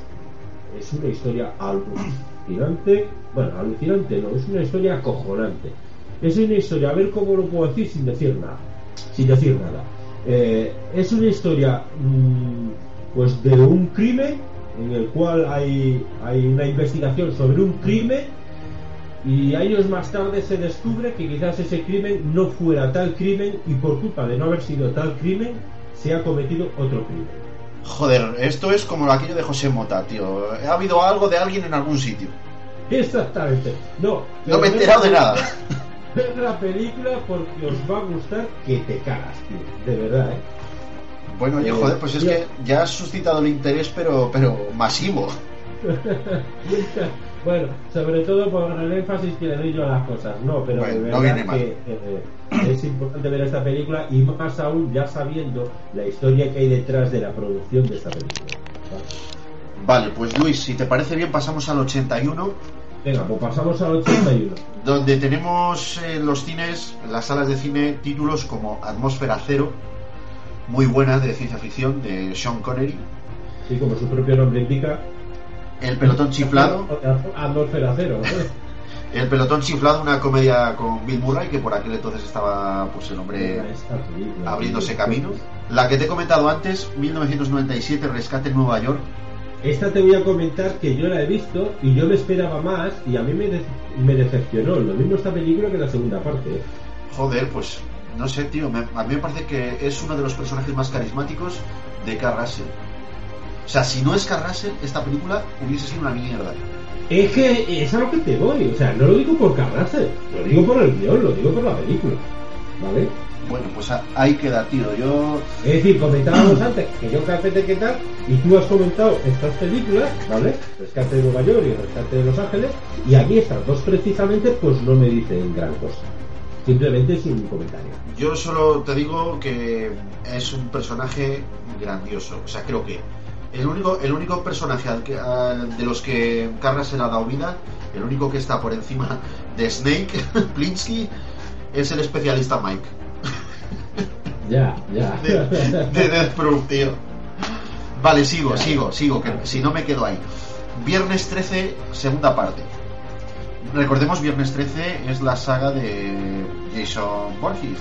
es una historia alucinante, bueno, alucinante no, es una historia acojonante. Es una historia, a ver cómo lo puedo decir sin decir nada, sin decir nada. Eh, es una historia, mm, pues, de un crimen en el cual hay, hay una investigación sobre un crimen y años más tarde se descubre que quizás ese crimen no fuera tal crimen y por culpa de no haber sido tal crimen se ha cometido otro crimen. Joder, esto es como aquello de José Mota, tío. Ha habido algo de alguien en algún sitio. Exactamente. No, No me he enterado de nada. [LAUGHS] Ver la película porque os va a gustar que te cagas, tío. De verdad, ¿eh? Bueno, oye, Eh, joder, pues es que ya has suscitado el interés, pero, pero masivo. [LAUGHS] [LAUGHS] bueno, sobre todo por el énfasis que le doy yo a las cosas, no, pero Bueno, de no verdad viene mal. que eh, es importante ver esta película y más aún ya sabiendo la historia que hay detrás de la producción de esta película. ¿vale? Vale, pues Luis, si te parece bien, pasamos al 81, Venga, pues pasamos al 81. donde tenemos en los cines, en las salas de cine, títulos como Atmósfera Cero, muy buena de ciencia ficción, de Sean Connery. Sí, como su propio nombre indica. El pelotón chiflado. Atmósfera cero. [LAUGHS] El pelotón chiflado, una comedia con Bill Murray, que por aquel entonces estaba pues el hombre abriéndose camino. La que te he comentado antes, 1997, Rescate en Nueva York. Esta te voy a comentar que yo la he visto y yo me esperaba más y a mí me, de- me decepcionó. Lo mismo esta película que la segunda parte. ¿eh? Joder, pues no sé, tío. me- a mí me parece que es uno de los personajes más carismáticos de Carl Russell. O sea, si no es Russell, esta película hubiese sido una mierda. Es que es a lo que te voy. O sea, no lo digo por Carrasel, lo digo por el guion, lo digo por la película. ¿Vale? Bueno, pues ahí queda, tío. Yo. Es decir, comentábamos antes que yo capete qué tal, y tú has comentado estas películas, ¿vale? Rescate de Nueva York y Rescate de Los Ángeles, y a mí estas dos precisamente, pues no me dicen gran cosa. Simplemente es un comentario. Yo solo te digo que es un personaje grandioso. O sea, creo que el único, el único personaje al que- al- de los que Carras se le ha dado vida, el único que está por encima de Snake, [LAUGHS] Plinsky, es el especialista Mike. [LAUGHS] Ya, ya. De, de Death Proof, tío. Vale, sigo, sigo, sigo, que si no me quedo ahí. Viernes 13, segunda parte. Recordemos, Viernes 13 es la saga de Jason Borges.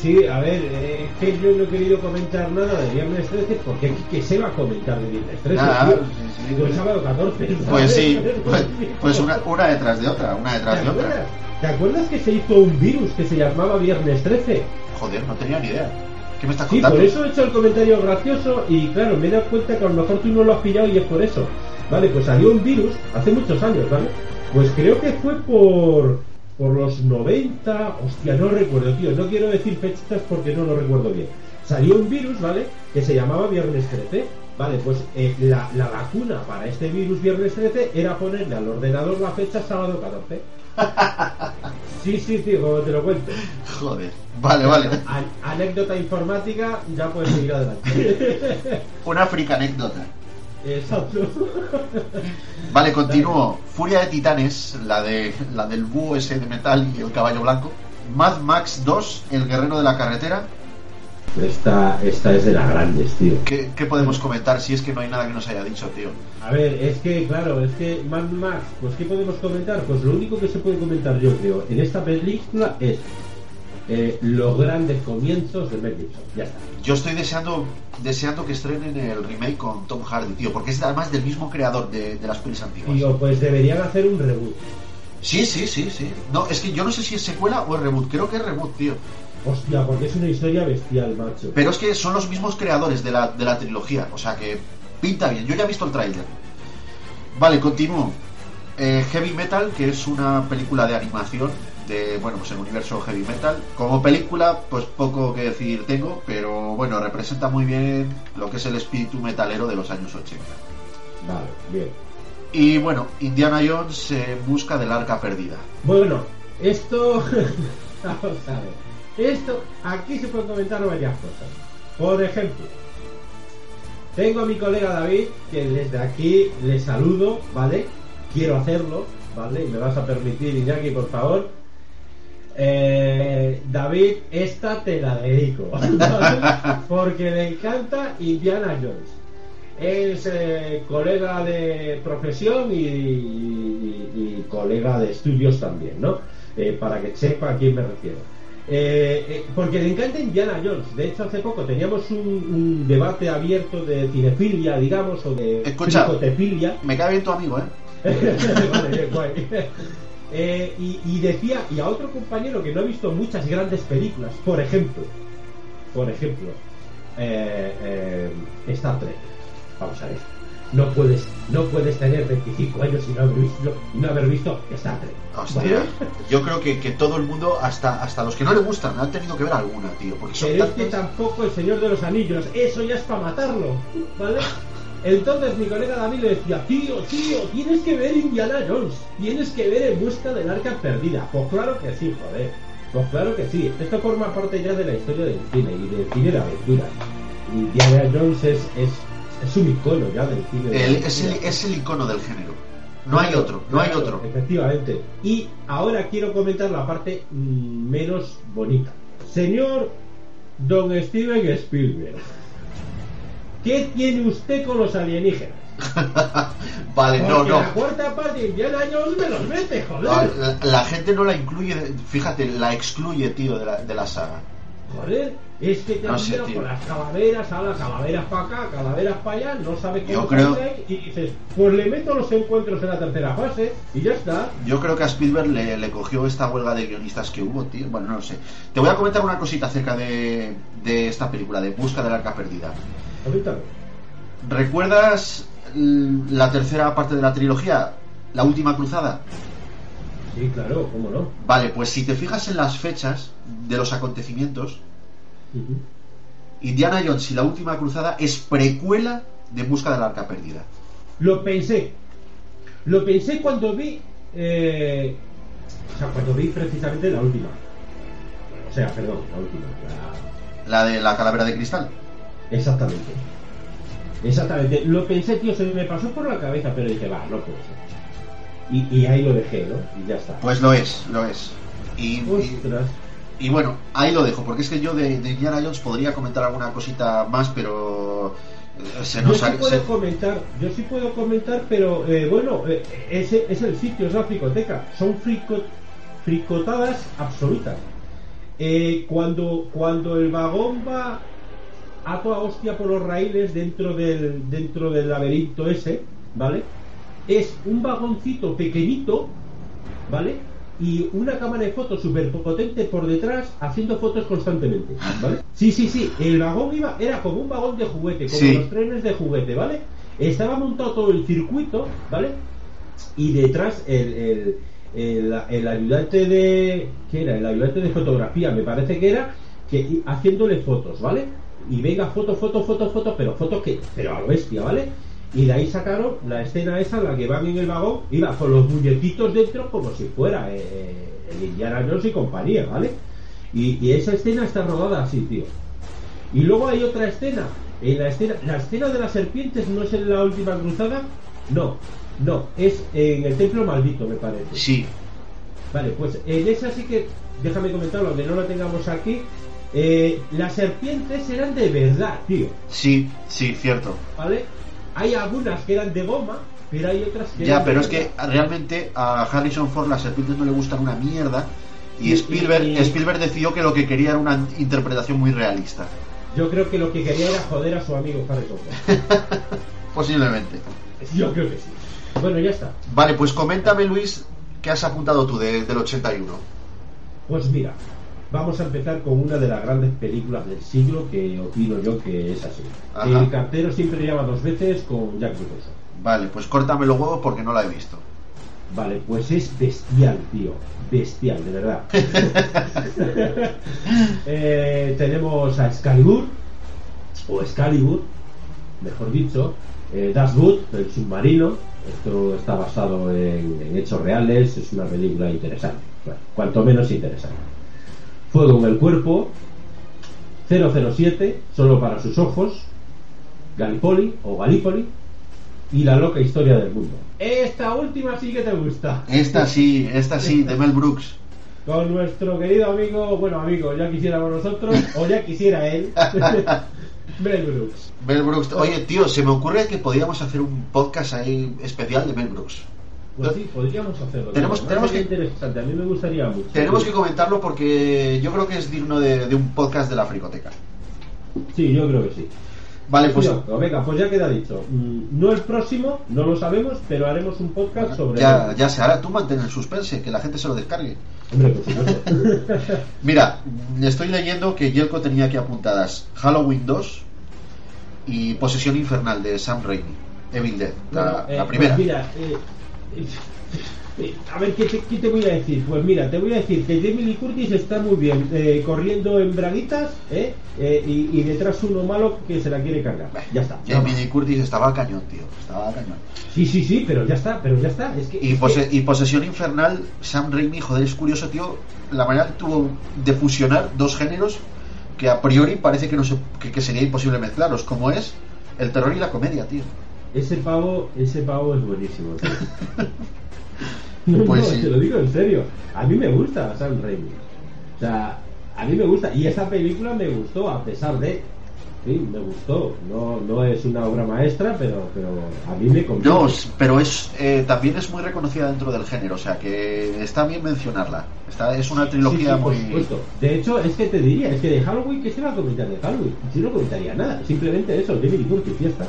Sí, a ver, eh, es que yo no he querido comentar nada de Viernes 13 porque aquí que se va a comentar de Viernes 13. Ah, tío? sí, sí. El sábado 14. Pues sí, pues, [LAUGHS] pues una, una detrás de otra, una ¿Te detrás de acuerdas? otra. ¿Te acuerdas que se hizo un virus que se llamaba Viernes 13? Joder, no tenía ni idea. ¿Qué me estás Sí, contando? por eso he hecho el comentario gracioso y claro, me he dado cuenta que a lo mejor tú no lo has pillado y es por eso. Vale, pues salió un virus hace muchos años, ¿vale? Pues creo que fue por, por los 90, hostia, no recuerdo, tío, no quiero decir fechas porque no lo recuerdo bien. Salió un virus, ¿vale? Que se llamaba Viernes 13. Vale, pues eh, la, la vacuna para este virus Viernes 13 era ponerle al ordenador la fecha sábado 14. [LAUGHS] Sí, sí, tío, como te lo cuento. Joder. Vale, vale. An- anécdota informática, ya puedes seguir adelante. [LAUGHS] Una frica anécdota. Exacto. [LAUGHS] Vale, continúo. Furia de Titanes, la de la del búho ese de metal y el caballo blanco. Mad Max 2, El guerrero de la carretera. Esta, esta es de las grandes, tío. ¿Qué, qué podemos comentar si es que no hay nada que nos haya dicho, tío? A ver, es que, claro, es que Mad Max, pues ¿qué podemos comentar? Pues lo único que se puede comentar, yo creo, en esta película es eh, los grandes comienzos de Mel Gibson. Ya está. Yo estoy deseando deseando que estrenen el remake con Tom Hardy, tío, porque es además del mismo creador de, de las pelis antiguas. Tío, pues deberían hacer un reboot. Sí, sí, sí, sí. No, es que yo no sé si es secuela o es reboot. Creo que es reboot, tío. Hostia, porque es una historia bestial, macho. Pero es que son los mismos creadores de la, de la trilogía. O sea que pinta bien. Yo ya he visto el tráiler. Vale, continúo. Eh, Heavy Metal, que es una película de animación de, bueno, pues el universo Heavy Metal. Como película, pues poco que decir tengo, pero bueno, representa muy bien lo que es el espíritu metalero de los años 80. Vale, bien. Y bueno, Indiana Jones en busca del arca perdida. Bueno, esto. [LAUGHS] Vamos a ver. Esto, aquí se pueden comentar varias cosas. Por ejemplo, tengo a mi colega David, que desde aquí le saludo, ¿vale? Quiero hacerlo, ¿vale? Y me vas a permitir, Iñaki, por favor. Eh, David, esta te la dedico, [LAUGHS] porque le encanta Indiana Jones. Es eh, colega de profesión y, y- y colega de estudios también, ¿no? Eh, para que sepa a quién me refiero. Porque le encanta Indiana Jones. De hecho, hace poco teníamos un, un debate abierto de cinefilia, digamos, o de Escucha. Me cae bien tu amigo, ¿eh? [LAUGHS] Vale. Eh, y, y decía, y a otro compañero que no ha visto muchas grandes películas, por ejemplo, por ejemplo, eh, eh, Star Trek. Vamos a ver. No puedes, no puedes tener 25 años y no haber visto, no haber visto Star Trek. Hostia, ¿vale? yo creo que, que todo el mundo, hasta, hasta los que no le gustan, han tenido que ver alguna, tío. Porque son Pero es que tampoco el Señor de los Anillos, eso ya es para matarlo, ¿vale? Entonces mi colega David le decía, tío, tío, tienes que ver Indiana Jones, tienes que ver En busca del arca perdida. Pues claro que sí, joder, pues claro que sí. Esto forma parte ya de la historia del cine y del cine de aventuras. Indiana Jones es, es, es un icono ya del cine. de el- es, el, es el icono del género. No hay otro, no hay otro. Efectivamente. Y ahora quiero comentar la parte mm, menos bonita. Señor Don Steven Spielberg. ¿Qué tiene usted con los alienígenas? [LAUGHS] vale, no, Porque no. la cuarta parte de Indiana Jones me los mete, joder. la- la gente no la incluye, fíjate, la excluye, tío, de la, de la saga. Joder, es que te No han sé, con las calaveras, a las calaveras para acá, calaveras para allá, no sabes Yo creo- y dices, pues le meto los encuentros en la tercera fase y ya está. Yo creo que a Spielberg le, le cogió esta huelga de guionistas que hubo, tío. Bueno, no lo sé. Te voy a comentar una cosita acerca de, de esta película, de Busca del Arca Perdida. ¿Recuerdas la tercera parte de la trilogía? La última cruzada. Sí, claro, cómo no. Vale, pues si te fijas en las fechas de los acontecimientos. Indiana Jones y la última cruzada es precuela de Busca del Arca Perdida. Lo pensé. Lo pensé cuando vi. eh, o sea, cuando vi precisamente la última. O sea, perdón, la última. la- La de la calavera de cristal. Exactamente. Exactamente. Lo pensé, tío, se me pasó por la cabeza, pero dije, va, no puede ser. Y, y ahí lo dejé, ¿no? Y ya está. Pues lo es, lo es. Y, y- Ostras. y bueno, ahí lo dejo, porque es que yo de, de Indiana Jones podría comentar alguna cosita más, pero eh, se Yo nos sí ha- puedo se- comentar, yo sí puedo comentar, pero eh, bueno, eh, ese es el sitio, es la fricoteca. Son frico- fricotadas absolutas. Eh, cuando, cuando el vagón va a toda hostia por los raíles dentro del, dentro del laberinto ese, ¿vale? Es un vagoncito pequeñito, ¿vale? Y una cámara de fotos súper potente por detrás haciendo fotos constantemente, ¿vale? Sí, sí, sí, el vagón iba, era como un vagón de juguete, como Sí. los trenes de juguete, ¿vale? Estaba montado todo el circuito, ¿vale? Y detrás el, el, el, el ayudante de. ¿Qué era? El ayudante de fotografía, me parece que era, que haciéndole fotos, ¿vale? Y venga, foto, foto, foto, foto, pero fotos que. Pero a lo bestia, ¿vale? Y de ahí sacaron la escena esa la que van en el vagón, iba con los muñequitos dentro como si fuera eh, el Indiana Jones y compañía, ¿vale? Y, y esa escena está rodada así, tío. Y luego hay otra escena. En la escena, la escena de las serpientes no es en la última cruzada, no, no, es en el templo maldito, me parece. Sí, Vale, pues en esa sí que, déjame comentarlo, aunque no la tengamos aquí, eh, las serpientes eran de verdad, tío, sí, sí, cierto. ¿vale? Hay algunas que eran de goma, pero hay otras que Ya, eran de pero es que realmente a Harrison Ford las serpientes no le gustan una mierda y Y- Spielberg, y- Spielberg decidió que lo que quería era una interpretación muy realista. Yo creo que lo que quería era joder a su amigo Harrison [LAUGHS] Ford. Posiblemente. Yo creo que sí. Bueno, ya está. Vale, pues coméntame Luis, ¿qué has apuntado tú de- del 81? Pues mira, vamos a empezar con una de las grandes películas del siglo que opino yo que es así. Ajá. El cartero siempre llama dos veces con Jack Nicholson. Vale, pues córtame los huevos porque no la he visto. Vale, pues es bestial, tío. Bestial, de verdad. [LAUGHS] [LAUGHS] Eh, tenemos a Excalibur, o Excalibur, mejor dicho, eh, Das Boot, el submarino. Esto está basado en, en hechos reales, es una película interesante, bueno, cuanto menos interesante. Fuego en el cuerpo, 007, solo para sus ojos, Gallipoli o Gallipoli, y la loca historia del mundo. Esta última sí que te gusta. Esta sí, esta sí, de Mel Brooks. Con nuestro querido amigo, bueno amigo, ya quisiéramos nosotros, o ya quisiera él, [LAUGHS] Mel Brooks. Mel Brooks. Oye, tío, se me ocurre que podríamos hacer un podcast ahí especial de Mel Brooks. Pues sí, podríamos hacerlo. Tenemos- que- interesante, a mí me gustaría mucho. Tenemos que comentarlo porque yo creo que es digno de, de un podcast de la fricoteca. Sí, yo creo que sí. Vale, pues venga, pues ya queda dicho. Mm, No el próximo, no lo sabemos, pero haremos un podcast sobre. ya, ya se hará. Tú mantén el suspense, que la gente se lo descargue. Hombre, por supuesto. [LAUGHS] Mira, estoy leyendo que Yelko tenía aquí apuntadas Halloween 2 y Posesión Infernal de Sam Raimi. Evil Dead, la, Bueno, eh, la primera. pues mira, eh, a ver, ¿qué te, qué te voy a decir? Pues mira, te voy a decir que Jamie Lee Curtis está muy bien eh, corriendo en braguitas ¿eh? Eh, y, y detrás uno malo que se la quiere cargar. Ya está. Jamie. Lee Curtis estaba cañón, tío. Estaba cañón. Sí, sí, sí, pero ya está, pero ya está. Es que, Y, es pose- que- y Posesión Infernal, Sam Raimi, joder, es curioso, tío, la manera que tuvo de fusionar dos géneros que a priori parece que, no se, que, que sería imposible mezclarlos, como es el terror y la comedia, tío. Ese pavo, ese pavo es buenísimo. tío. No, [LAUGHS] Pues [LAUGHS] no, sí. te lo digo en serio. A mí me gusta Sam Raimi. O sea, a mí me gusta. Y esa película me gustó a pesar de. fin, me gustó. No, no es una obra maestra, pero, pero a mí me convence. No, pero es eh, también es muy reconocida dentro del género, o sea que está bien mencionarla. Está, es una Sí, trilogía sí, por muy. supuesto. De hecho, es que te diría, es que de Halloween, ¿qué se va a comentar de Halloween? Si no comentaría nada, simplemente eso, David Curtis, y ya está.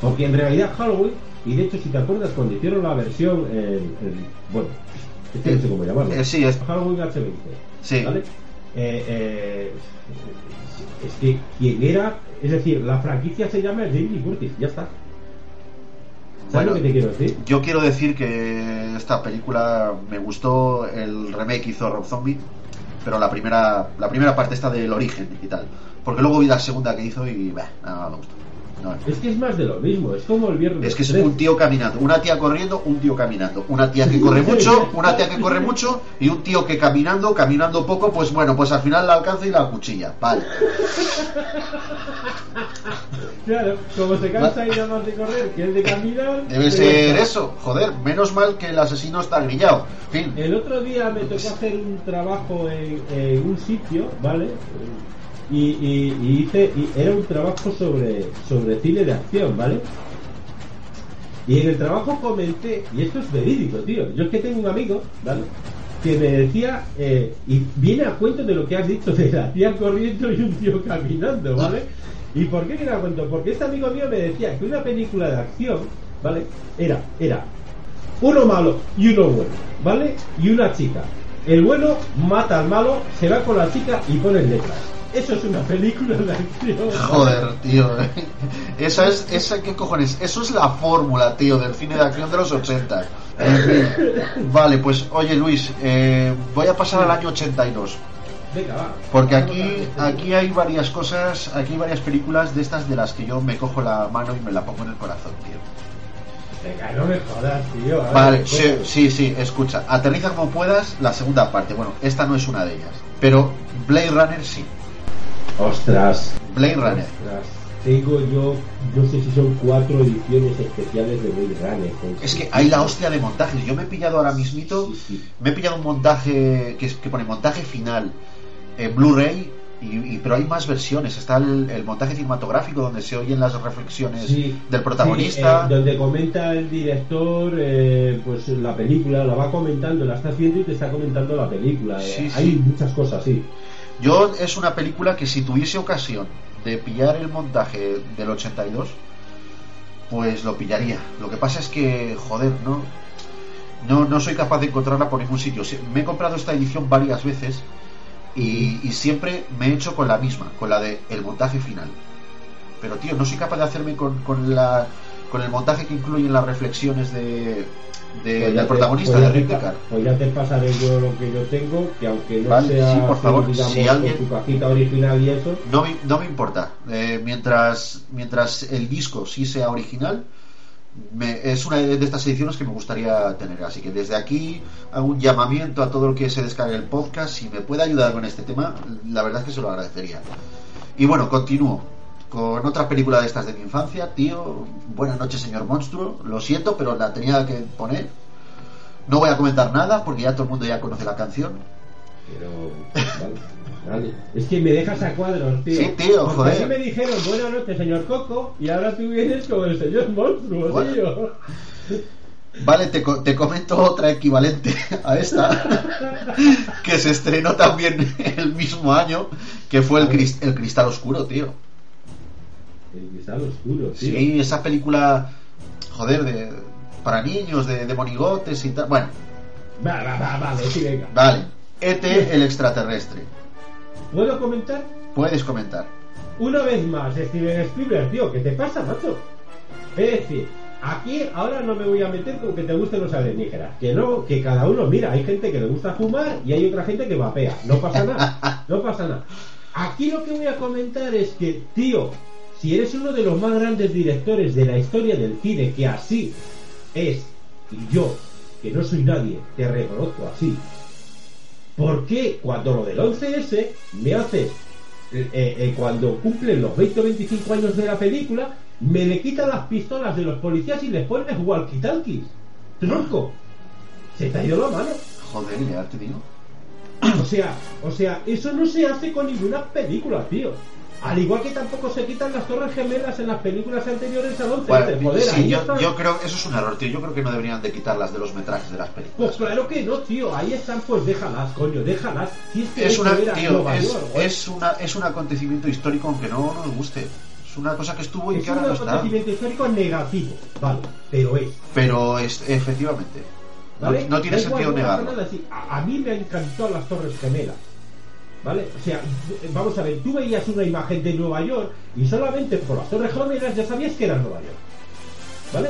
Porque en realidad Halloween, y de hecho, si te acuerdas, cuando hicieron la versión, en, en- bueno, es que no sé cómo llamarlo. Eh, sí, es- Halloween H20. Sí. ¿Vale? Eh, eh, es que quien era, es decir, la franquicia se llama y Curtis, ya está. ¿Sabes Bueno, lo que te quiero decir? Yo quiero decir que esta película me gustó el remake que hizo Rob Zombie, pero la primera la primera parte está del origen y tal. Porque luego vi la segunda que hizo y bah, no me gustó. No. Es que es más de lo mismo, es como el viernes. Es que es 13. un tío caminando, una tía corriendo, un tío caminando, una tía que corre mucho, una tía que corre mucho y un tío que caminando, caminando poco, pues bueno, pues al final la alcanza y la cuchilla. Vale. Claro, como se cansa y más de correr, que es de caminar. Debe pues ser está. eso, joder, menos mal que el asesino está grillado. Fin. El otro día me tocó hacer un trabajo en, en un sitio, ¿vale? Y, y- hice, y era un trabajo sobre, sobre cine de acción, ¿vale? Y en el trabajo comenté, y esto es verídico, tío. Yo es que tengo un amigo, ¿vale? Que me decía, eh, y viene a cuento de lo que has dicho [LAUGHS] de la tía corriendo y un tío caminando, ¿vale? ¿Y por qué viene a cuento? Porque este amigo mío me decía que una película de acción, ¿vale? Era, era uno malo y uno bueno, ¿vale? Y una chica. El bueno mata al malo, se va con la chica y pone letras. Eso es una película de acción. Joder, tío. Esa es, esa, ¿qué cojones? Eso es la fórmula, tío, del cine de acción de los 80. En fin. Vale, pues oye Luis, eh, voy a pasar al año 82. Venga, va. Porque aquí, aquí hay varias cosas, aquí hay varias películas de estas de las que yo me cojo la mano y me la pongo en el corazón, tío. Venga, no me jodas, tío. Ver, Vale, ¿cómo? sí, sí, sí, escucha, aterriza como puedas la segunda parte. Bueno, esta no es una de ellas, pero Blade Runner sí. Ostras. Blade Runner. Ostras. Tengo yo, no sé si son cuatro ediciones especiales de Blade Runner. Es que hay la hostia de montajes. Yo me he pillado ahora mismito, Sí, sí. me he pillado un montaje que, es- que pone montaje final en Blu-ray, y, y- pero hay más versiones. Está el, el montaje cinematográfico donde se oyen las reflexiones Sí, del protagonista. sí, eh, donde comenta el director, eh, pues la película, la va comentando, la estás viendo y te está comentando la película. eh. Sí, Hay sí. muchas cosas, sí. Yo es una película que si tuviese ocasión de pillar el montaje del 82, pues lo pillaría. Lo que pasa es que, joder, no, no, no soy capaz de encontrarla por ningún sitio. Me he comprado esta edición varias veces y, y siempre me he hecho con la misma, con la de el montaje final. Pero tío, no soy capaz de hacerme con, con la con el montaje que incluyen las reflexiones de, de- Pues del te- protagonista pues de Rick Deckard. Pues ya te pasaré yo lo que yo tengo, que aunque no Vale, sea sí, por así, favor, digamos, si alguien- con tu cajita original y eso, No me, no me importa. Eh, mientras, mientras el disco sí sea original, me- es una de estas ediciones que me gustaría tener. Así que desde aquí hago un llamamiento a todo el que se descargue el podcast. Si me puede ayudar con este tema, la verdad es que se lo agradecería. Y bueno, continúo con otra película de estas de mi infancia. Tío, buenas noches, señor monstruo. Lo siento, pero la tenía que poner. No voy a comentar nada porque ya todo el mundo ya conoce la canción. pero vale, vale. Es que me dejas a cuadros, tío. Sí, tío, Porque joder. a mí me dijeron buenas noches, señor Coco, y ahora tú vienes como el señor monstruo, Bueno. tío. Vale, te, te comento otra equivalente a esta, que se estrenó también el mismo año, que fue el, cris- el Cristal Oscuro, tío. El cristal oscuro, tío. Sí, esa película, joder, de, para niños, de, de monigotes y tal. Bueno, Va, va, va, vale, sí, venga. vale. E.T. el extraterrestre. ¿Puedo comentar? Puedes comentar. Una vez más, Steven Spielberg, tío, ¿qué te pasa, macho? Es decir, aquí ahora no me voy a meter con que te gusten los alienígenas. Que no, que cada uno, mira, hay gente que le gusta fumar y hay otra gente que vapea. No pasa nada, [LAUGHS] no pasa nada. Aquí lo que voy a comentar es que, tío, si eres uno de los más grandes directores de la historia del cine, que así es, y yo, que no soy nadie, te reconozco así, ¿por qué cuando lo del 11S me haces eh, eh, cuando cumplen los 20 o 25 años de la película, me le quitan las pistolas de los policías y les pones walkie-talkies. Tronco. Se te ha ido la mano. Joder, ya te digo. O sea, o sea, eso no se hace con ninguna película, tío. Al igual que tampoco se quitan las torres gemelas en las películas anteriores al 11. Bueno, sí, yo, están. yo creo eso es un error, tío. Yo creo que no deberían de quitarlas de los metrajes de las Pues películas. claro que no, tío. Ahí están, pues déjalas, coño, déjalas. Si es que Es una, tío, es, York, es una es un acontecimiento histórico aunque no nos guste. Es una cosa que estuvo y Es que un ahora no está. acontecimiento histórico negativo, vale, pero es. Pero es efectivamente. No, ¿vale? no tiene Da igual, sentido negarlo. nada, sí. A, a mí me encantó las Torres Gemelas. ¿Vale? O sea, vamos a ver, tú veías una imagen de Nueva York y solamente por las Torres Gemelas ya sabías que era Nueva York. ¿Vale?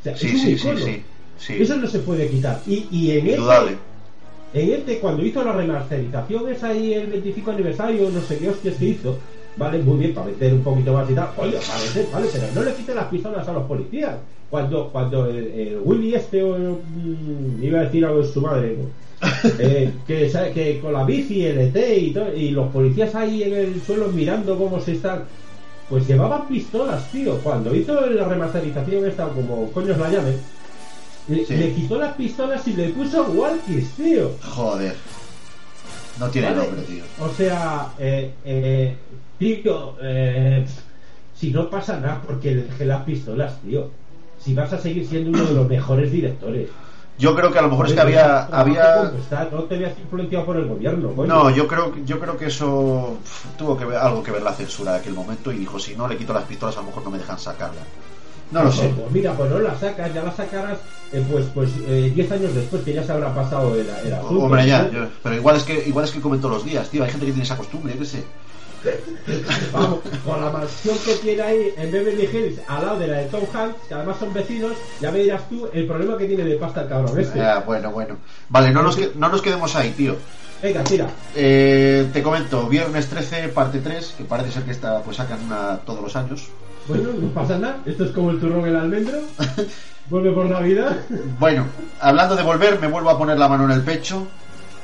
O sea, Sí, es un sí, icono. sí, sí. Eso no se puede quitar. Y, y en Indudable. este, en este, cuando hizo la remasterización, es ahí el 25 aniversario, no sé qué hostias que hizo, ¿vale? Muy bien, para meter un poquito más y tal. Oye, para meter, ¿vale? Pero no le quiten las pistolas a los policías. Cuando, cuando el, el Willy este, o, mm, iba a decir algo de su madre, ¿no? [LAUGHS] Eh, que, sabe- que con la bici, el ET y, todo, y los policías ahí en el suelo mirando cómo se están. Pues llevaban pistolas, tío. Cuando hizo la remasterización esta, como coños la llamen, le, Sí. le quitó las pistolas y le puso walkies, tío. Joder. No tiene ¿Vale? nombre, tío. O sea, eh, eh, tío, eh, si no pasa nada porque le dejé las pistolas, tío. Si vas a seguir siendo uno de los mejores directores. Yo creo que a lo mejor es que había había no te veas influenciado por el gobierno, coño. No, yo creo, yo creo que eso tuvo que ver, algo que ver la censura de aquel momento y dijo, si no le quito las pistolas a lo mejor no me dejan sacarla. No lo sé. Pues mira, pues no la sacas, ya la sacarás eh, pues pues eh, 10 años después que ya se habrá pasado el, el asunto. Hombre, ya, yo- pero igual es que igual es que comen todos los días, tío. Hay gente que tiene esa costumbre, yo qué sé. Vamos, con la mansión que tiene ahí en Beverly Hills, al lado de la de Tom Hanks, que además son vecinos, ya me dirás tú el problema que tiene de pasta el cabrón este. Ah, bueno, bueno. Vale, no nos, que- no nos quedemos ahí, tío. Venga, tira. Eh, te comento, viernes 13, parte 3, que parece ser que esta pues sacan una todos los años. Bueno, no pasa nada. Esto es como el turrón en el almendro. [LAUGHS] Vuelve por Navidad. Bueno, hablando de volver, me vuelvo a poner la mano en el pecho,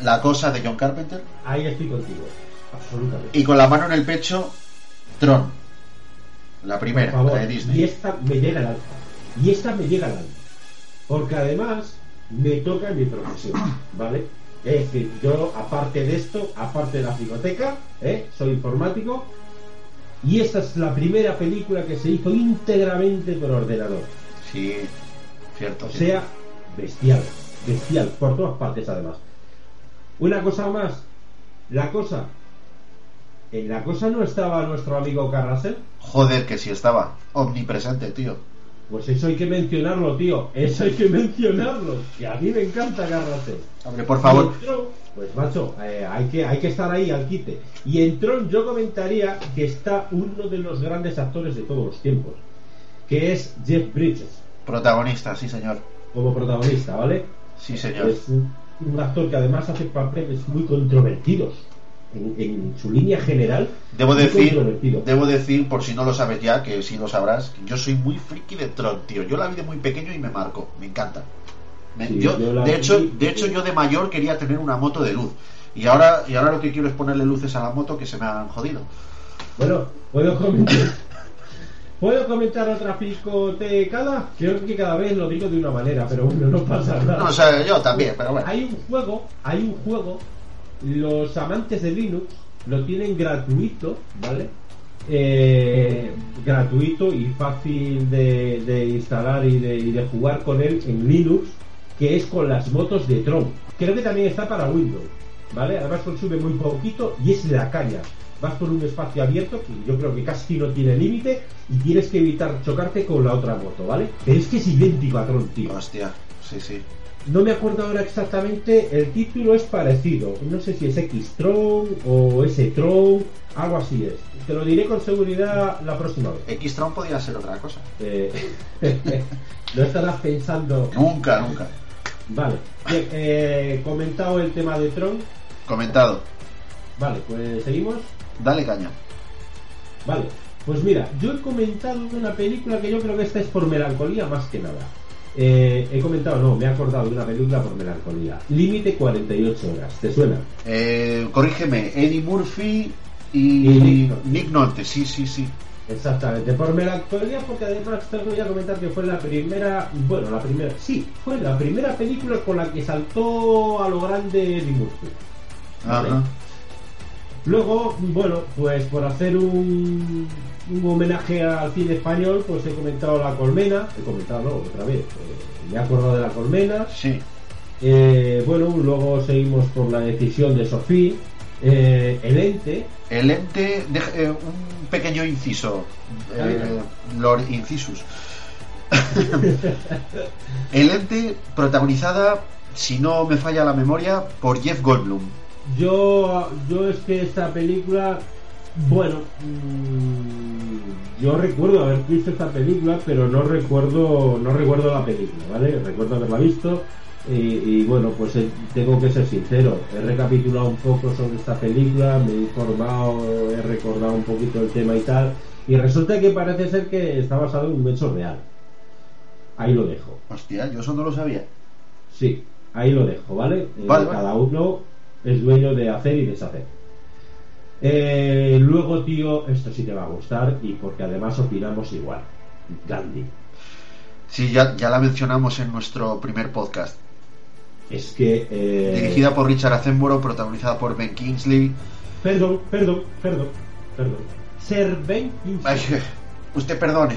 la cosa de John Carpenter, Ahí estoy contigo. Absolutamente. y con la mano en el pecho, Tron. La Por primera, favor. la de Disney. Y esta me llega al alma. Y esta me llega al alma. Porque además me toca en mi profesión. [COUGHS] ¿Vale? Es decir, yo aparte de esto, aparte de la biblioteca, ¿eh? soy informático. Y esta es la primera película que se hizo íntegramente por ordenador. Sí, cierto. O sí. sea, bestial, bestial, por todas partes además. Una cosa más, la cosa, en la cosa no estaba nuestro amigo Carrasel, Joder, que sí estaba omnipresente, tío. pues eso hay que mencionarlo, tío, eso hay que mencionarlo, y a mí me encanta Carrasel. Hombre, por favor. Pues macho, eh, hay, que, hay que estar ahí al quite. Y en Tron yo comentaría que está uno de los grandes actores de todos los tiempos, que es Jeff Bridges, Protagonista, sí, señor. como protagonista, ¿vale? Sí, señor. Es un, un actor que además hace papeles muy controvertidos en, en su línea general. Debo decir, debo decir, por si no lo sabes ya, que si lo sabrás, que yo soy muy friki de Tron, tío. Yo la vi de muy pequeño y me marcó, me encanta. Me- Sí, yo, yo la de vi- hecho, de hecho yo de mayor quería tener una moto de luz. Y ahora, y ahora lo que quiero es ponerle luces a la moto que se me han jodido. Bueno, ¿puedo comentar? ¿Puedo comentar otra picotecada? Creo que cada vez lo digo de una manera, pero bueno, no pasa nada. No, o sea, yo también, pero bueno. Hay un juego, hay un juego, los amantes de Linux lo tienen gratuito, ¿vale? Eh, gratuito y fácil de, de instalar y de, y de jugar con él en Linux, que es con las motos de Tron. Creo que también está para Windows, ¿vale? Además consume muy poquito y es la caña. Vas por un espacio abierto que yo creo que casi no tiene límite y tienes que evitar chocarte con la otra moto, ¿vale? Pero es que es idéntico a Tron, tío. Hostia, sí, sí. No me acuerdo ahora exactamente, el título es parecido. No sé si es X-Tron o S-Tron, algo así es. Te lo diré con seguridad la próxima vez. X-Tron podía ser otra cosa. Eh, [LAUGHS] lo estarás pensando. Nunca, nunca. Vale, bien, eh, comentado el tema de Tron. Comentado. Vale, pues seguimos. Dale caña. Vale, pues mira, yo he comentado una película que yo creo que esta es por melancolía más que nada. Eh, he comentado, no, me he acordado de una película por melancolía. Límite 48 horas, ¿te suena? Eh, corrígeme, Eddie Murphy y, Y Nick Nolte. Nick Nolte, sí, sí, sí. Exactamente, por melancolía, porque además te voy a comentar que fue la primera, bueno, la primera, sí, fue la primera película con la que saltó a lo grande Eddie Murphy. ¿vale? Ajá. Luego, bueno, pues por hacer un, un homenaje al cine español, pues he comentado La Colmena, he comentado no, otra vez, eh, me he acordado de La Colmena. Sí. Eh, bueno, luego seguimos por la decisión de Sofía, eh, El Ente, El ente, eh, un pequeño inciso, eh, Lord Incisus. [LAUGHS] El ente, protagonizada, si no me falla la memoria, por Jeff Goldblum. Yo, yo es que esta película, bueno, mm, yo recuerdo haber visto esta película, pero no recuerdo, no recuerdo la película, ¿vale? Recuerdo haberla visto y, y, bueno, pues eh, tengo que ser sincero, he recapitulado un poco sobre esta película, me he informado, he recordado un poquito el tema y tal, y resulta que parece ser que está basado en un hecho real. Ahí lo dejo. Hostia, yo eso no lo sabía. Sí, ahí lo dejo, ¿vale? Eh, Vale, vale. cada uno es dueño de hacer y deshacer. Eh, luego, tío, esto sí te va a gustar y porque además opinamos igual. Gandhi. Sí, ya, ya la mencionamos en nuestro primer podcast. Es que... eh, Dirigida por Richard Attenborough, protagonizada por Ben Kingsley. Perdón, perdón, perdón, perdón. Ser Ben Kingsley. Ay, usted perdone.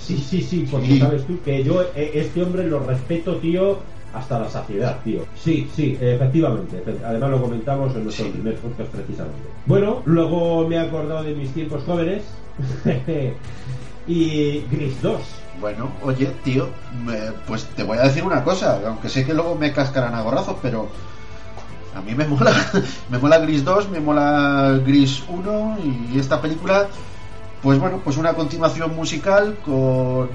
Sí, sí, sí, porque Sí. sabes tú que yo eh, este hombre lo respeto, tío, hasta la saciedad, tío. Sí, sí, efectivamente. efe- Además lo comentamos en nuestro Sí. primer podcast precisamente. Bueno, luego me he acordado de mis tiempos jóvenes. [LAUGHS] y Gris 2. Bueno, oye, tío, me- pues te voy a decir una cosa, aunque sé que luego me cascarán a gorrazos, pero a mí me mola, [LAUGHS] me mola Gris 2, me mola Gris 1 y esta película, pues bueno, pues una continuación musical con,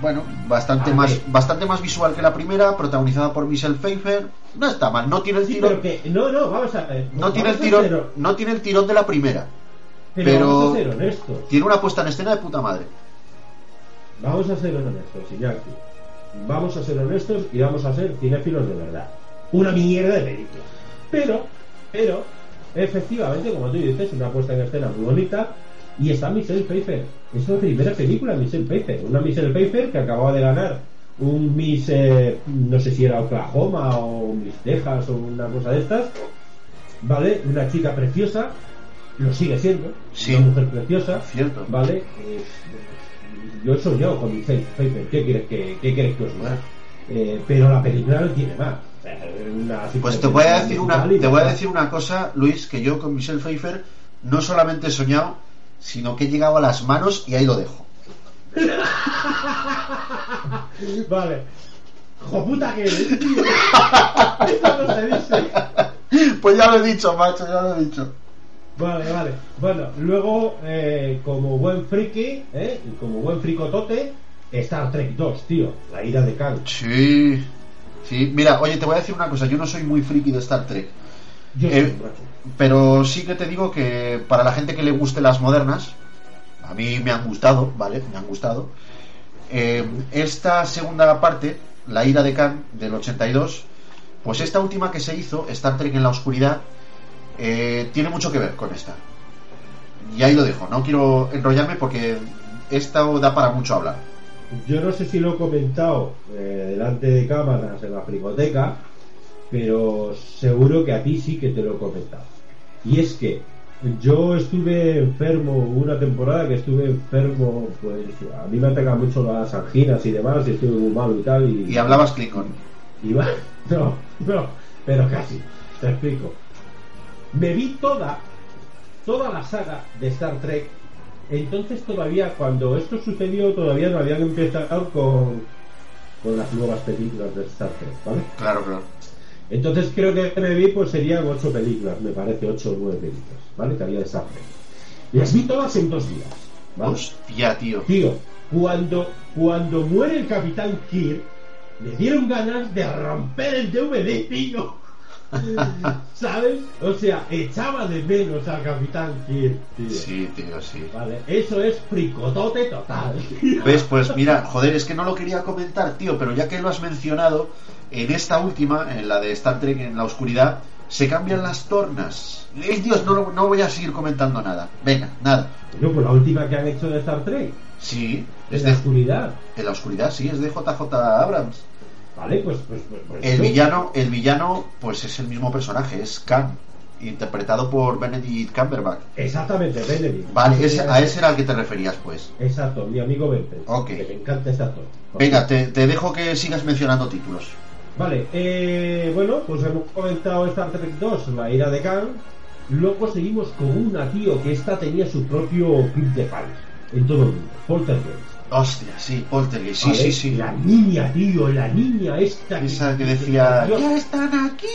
bueno, bastante más, bastante más visual que la primera, protagonizada por Michelle Pfeiffer, no está mal, no tiene el Sí, tirón, que... No, no, vamos a ver. no tiene el tirón, ser- no tiene el tirón de la primera, pero, pero- vamos a ser honestos. tiene una puesta en escena de puta madre. Vamos a ser honestos, Iñaki. Vamos a ser honestos y vamos a ser cinéfilos de verdad. Una mierda de película. Pero, pero, efectivamente, como tú dices, una puesta en escena muy bonita. Y está Michelle Pfeiffer. Es la primera película de Michelle Pfeiffer. Una Michelle Pfeiffer que acababa de ganar un Miss, eh, no sé si era Oklahoma o Miss Texas o una cosa de estas. ¿Vale? Una chica preciosa. Lo sigue siendo. Sí. Una mujer preciosa. Cierto. ¿Vale? Eh, yo he soñado con Michelle Pfeiffer, ¿qué quieres que, qué quieres que os diga? Eh, pero la película no tiene más. Pues te voy a decir una, te voy a decir una cosa, Luis, que yo con Michelle Pfeiffer no solamente he soñado, sino que he llegado a las manos y ahí lo dejo. [LAUGHS] Vale. ¡Joputa que eres, tío! Esto no se dice. Pues ya lo he dicho, macho, ya lo he dicho. Vale, vale. Bueno, luego, eh, como buen friki, ¿eh? Y como buen fricotote, Star Trek 2, tío. La ira de Khan. Sí, sí. Mira, oye, te voy a decir una cosa, yo no soy muy friki de Star Trek, Yo Eh, soy pero sí que te digo que para la gente que le guste las modernas, a mí me han gustado, ¿vale? Me han gustado. Eh, esta segunda parte, La ira de Khan, del 82, pues esta última que se hizo, Star Trek en la oscuridad, eh, tiene mucho que ver con esta. Y ahí lo dejo, no quiero enrollarme porque esta da para mucho hablar. Yo no sé si lo he comentado eh, delante de cámaras en la fricoteca, pero seguro que a ti sí que te lo he comentado. Y es que yo estuve enfermo una temporada que estuve enfermo, pues a mí me atacan mucho las anginas y demás, y estuve muy malo y tal. Y, Y hablabas y va- [LAUGHS] no, no, pero casi, te explico. Me vi toda, toda la saga de Star Trek. Entonces todavía, cuando esto sucedió, todavía no habían empezado con, con las nuevas películas de Star Trek, ¿vale? Claro, claro. Entonces creo que me pues serían ocho películas, me parece, ocho o nueve películas, ¿vale? Que había de Trek. Las vi todas en dos días, ¿vale? Hostia, tío. Tío, cuando, cuando muere el Capitán Kirk, me dieron ganas de romper el DVD, tío. [LAUGHS] ¿Sabes? O sea, echaba de menos al Capitán Kirk, tío. Sí, tío, sí. Vale, eso es fricotote total. ¿Ves? Pues mira, joder, es que no lo quería comentar, tío, pero ya que lo has mencionado, en esta última, en la de Star Trek en la oscuridad, se cambian las tornas. ¡Ey, Dios! No, no voy a seguir comentando nada. Venga, nada. No, pues la última que han hecho de Star Trek, Sí, es la de, oscuridad. en la oscuridad, sí, es de JJ Abrams. Vale, pues, pues, pues, pues El villano, el villano, pues es el mismo personaje, es Khan. interpretado por Benedict Cumberbatch. Exactamente, Benedict. Vale, ese- a ese era al que te referías, pues. Exacto, mi amigo Benedict. Ok. Que me encanta actor. Venga, te, te dejo que sigas mencionando títulos. Vale, eh, bueno, pues hemos comentado Star Trek 2, la ira de Khan. Luego seguimos con una, tío, que esta tenía su propio club de fans en todo el mundo. Poltergeist. Hostia, sí, Poltergeist, sí, ¿vale? sí, sí. La niña, tío, la niña esta. Esa que decía, Dios, ya están aquí.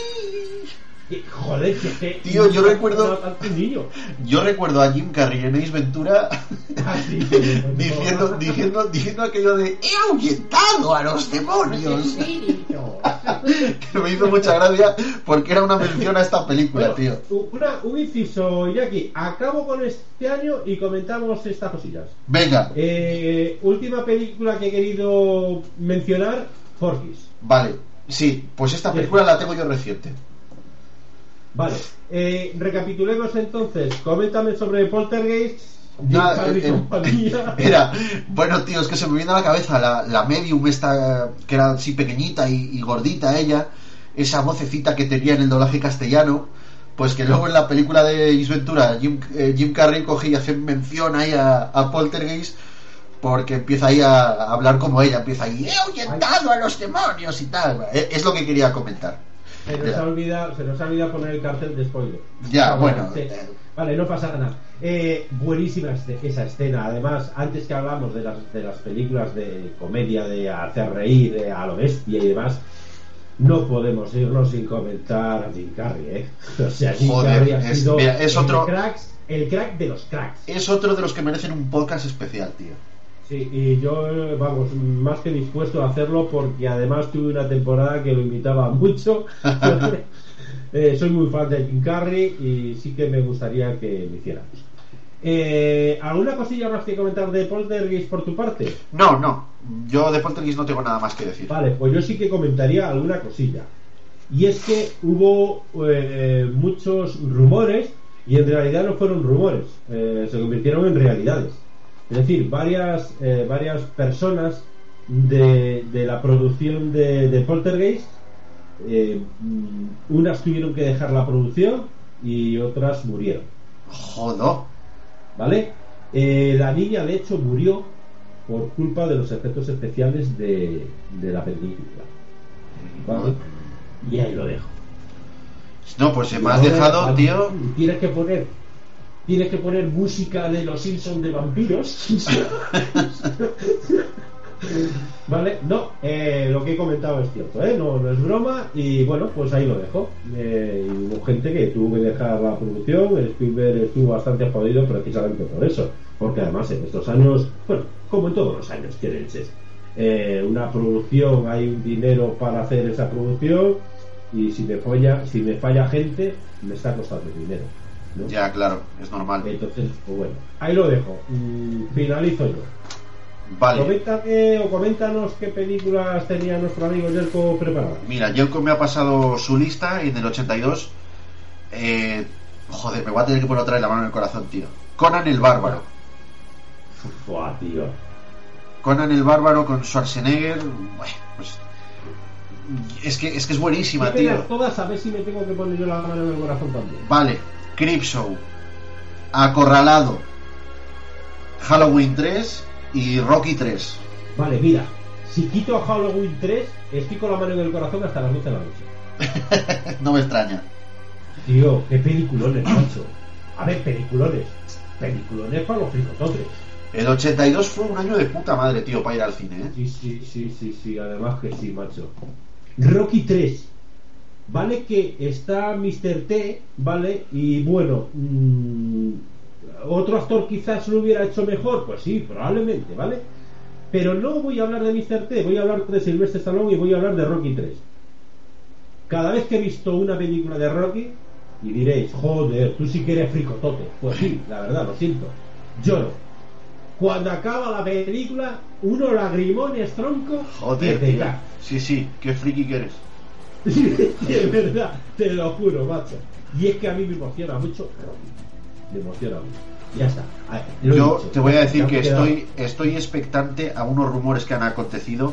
Joder, que, que- Tío, yo recuerdo-. Yo recuerdo a Jim Carrey en Ace Ventura Ah, sí, [LAUGHS] diciendo, diciendo, diciendo aquello de he ahuyentado a los demonios. [LAUGHS] que me hizo mucha gracia porque era una mención a esta película, Bueno, tío. una- un inciso, Jackie. Acabo con este año y comentamos estas cosillas. Venga, Eh, última película que he querido mencionar, Forgis. vale. Sí, pues esta película la tengo yo reciente. Vale, eh, recapitulemos entonces. Coméntame sobre Poltergeist. Nada, Carrey eh, eh. Era, [LAUGHS] bueno, tío, es que se me viene a la cabeza la, la medium esta que era así pequeñita y, y gordita ella, esa vocecita que tenía en el doblaje castellano, pues que luego en la película de Ace Ventura Jim, eh, Jim Carrey coge y hace mención ahí a, a Poltergeist porque empieza ahí a, a hablar como ella, empieza ahí, he ahuyentado a los demonios y tal. Eh, Es lo que quería comentar. Se nos, ha olvidado, se nos ha olvidado poner el cartel de spoiler. Ya, Ah, bueno. Vale, no pasa nada. Eh, buenísima este- esa escena. Además, antes que hablamos de las, de las películas de comedia, de hacer reír de a lo bestia y demás, no podemos irnos sin comentar a Jim Carrey, ¿eh? [LAUGHS] O sea, Jim Joder, Carrey ha es- mira, es otro- el, cracks, el crack de los cracks. Es otro de los que merecen un podcast especial, tío. Sí, y yo, vamos, más que dispuesto a hacerlo porque además tuve una temporada que lo imitaba [LAUGHS] mucho. [LAUGHS] Eh, soy muy fan de Jim Carrey y sí que me gustaría que lo hiciéramos. Eh, ¿Alguna cosilla más que comentar de Poltergeist por tu parte? No, no, yo de Poltergeist no tengo nada más que decir. Vale, pues yo sí que comentaría alguna cosilla. Y es que hubo eh, muchos rumores y en realidad no fueron rumores, eh, se convirtieron en realidades. Es decir, varias, eh, varias personas de, de la producción de, de Poltergeist, eh, mm, unas tuvieron que dejar la producción y otras murieron. Jodo. ¿Vale? Eh, la niña, de hecho, murió por culpa de los efectos especiales de, de la película. ¿Vale? Y ahí lo dejo. No, pues se me has dejado, tío. Tienes que poner. Tienes que poner música de los Simpsons de vampiros. [LAUGHS] vale, no, eh, lo que he comentado es cierto, ¿eh? no, no es broma. Y bueno, pues ahí lo dejo. Eh, y hubo gente que tuvo que dejar la producción. Spielberg estuvo bastante jodido precisamente por eso. Porque además en estos años, bueno, como en todos los años, que leches. Eh, una producción, hay un dinero para hacer esa producción y si me falla, si me falla gente, me está costando dinero. ¿No? Ya, claro, es normal. Entonces, pues bueno, ahí lo dejo. Mm, finalizo yo. Vale. Coméntame o coméntanos qué películas tenía nuestro amigo Jelko preparadas. Mira, Jelko me ha pasado su lista y en el 82. Eh, joder, me voy a tener que poner otra vez la mano en el corazón, tío. Conan el Bárbaro. Buah, tío. Conan el Bárbaro con Schwarzenegger. Bueno, pues. Es que, es que es buenísima, tío. todas a ver si me tengo que poner yo la mano en el corazón también. Vale, Creepshow, Acorralado, Halloween 3 y Rocky 3. Vale, mira, si quito a Halloween 3, estoy con la mano en el corazón hasta las 12 de la noche. [LAUGHS] no me extraña. Tío, qué peliculones, macho. A ver, peliculones. Peliculones para los fricototes. El 82 fue un año de puta madre, tío, para ir al cine, ¿eh? Sí, sí, sí, sí, sí, además que sí, macho. Rocky 3. Vale que está Mr. T, ¿vale? Y bueno, mm, otro actor quizás lo hubiera hecho mejor, pues sí, probablemente, ¿vale? Pero no voy a hablar de Mr. T, voy a hablar de Sylvester Stallone y voy a hablar de Rocky 3. Cada vez que he visto una película de Rocky, y diréis, joder, tú sí que eres fricotote. Pues sí, la verdad, lo siento. Lloro. Cuando acaba la película, uno lagrimones tronco Joder, que te. Sí, sí, qué friki que eres. [LAUGHS] de verdad, te lo juro, macho. Y es que a mí me emociona mucho. Me emociona mucho. Ya está. Ver, Yo dicho. te voy a decir que quedado- estoy, estoy expectante a unos rumores que han acontecido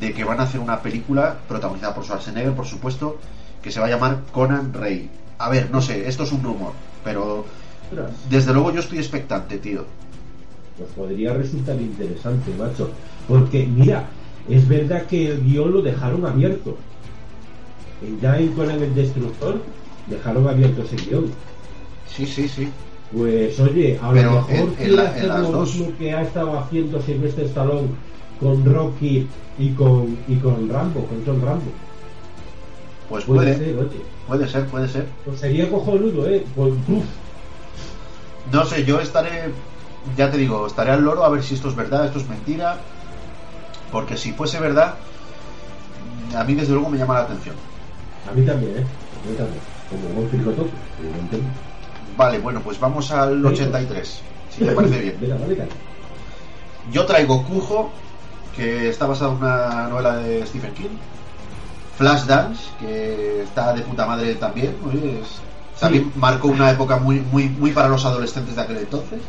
de que van a hacer una película protagonizada por Schwarzenegger, por supuesto, que se va a llamar Conan Rey. A ver, no sé, esto es un rumor, pero desde luego yo estoy expectante, tío. Pues podría resultar interesante, macho. Porque, mira, es verdad que el guion lo dejaron abierto. En ya en Conan el Destructor dejaron abierto ese guion. Sí, sí, sí. Pues oye, a lo Pero mejor en- en la- en las lo dos. mismo que ha estado haciendo Sylvester Stallone con Rocky y con y con Rambo, con John Rambo. Pues Puede, puede, ser, oye. puede ser, puede ser. Pues sería cojonudo, eh. Pues, uf, No sé, yo estaré, ya te digo, estaré al loro a ver si esto es verdad, esto es mentira. Porque si fuese verdad, a mí desde luego me llama la atención. A mí también, eh. A mí también. Como buen fricotoco, evidentemente. Vale, bueno, pues vamos al 83, si te parece bien. Venga, vale. Yo traigo Cujo, que está basado en una novela de Stephen King. Flashdance, que está de puta madre también. oye, es- también Sí. marcó una época muy, muy, muy para los adolescentes de aquel entonces.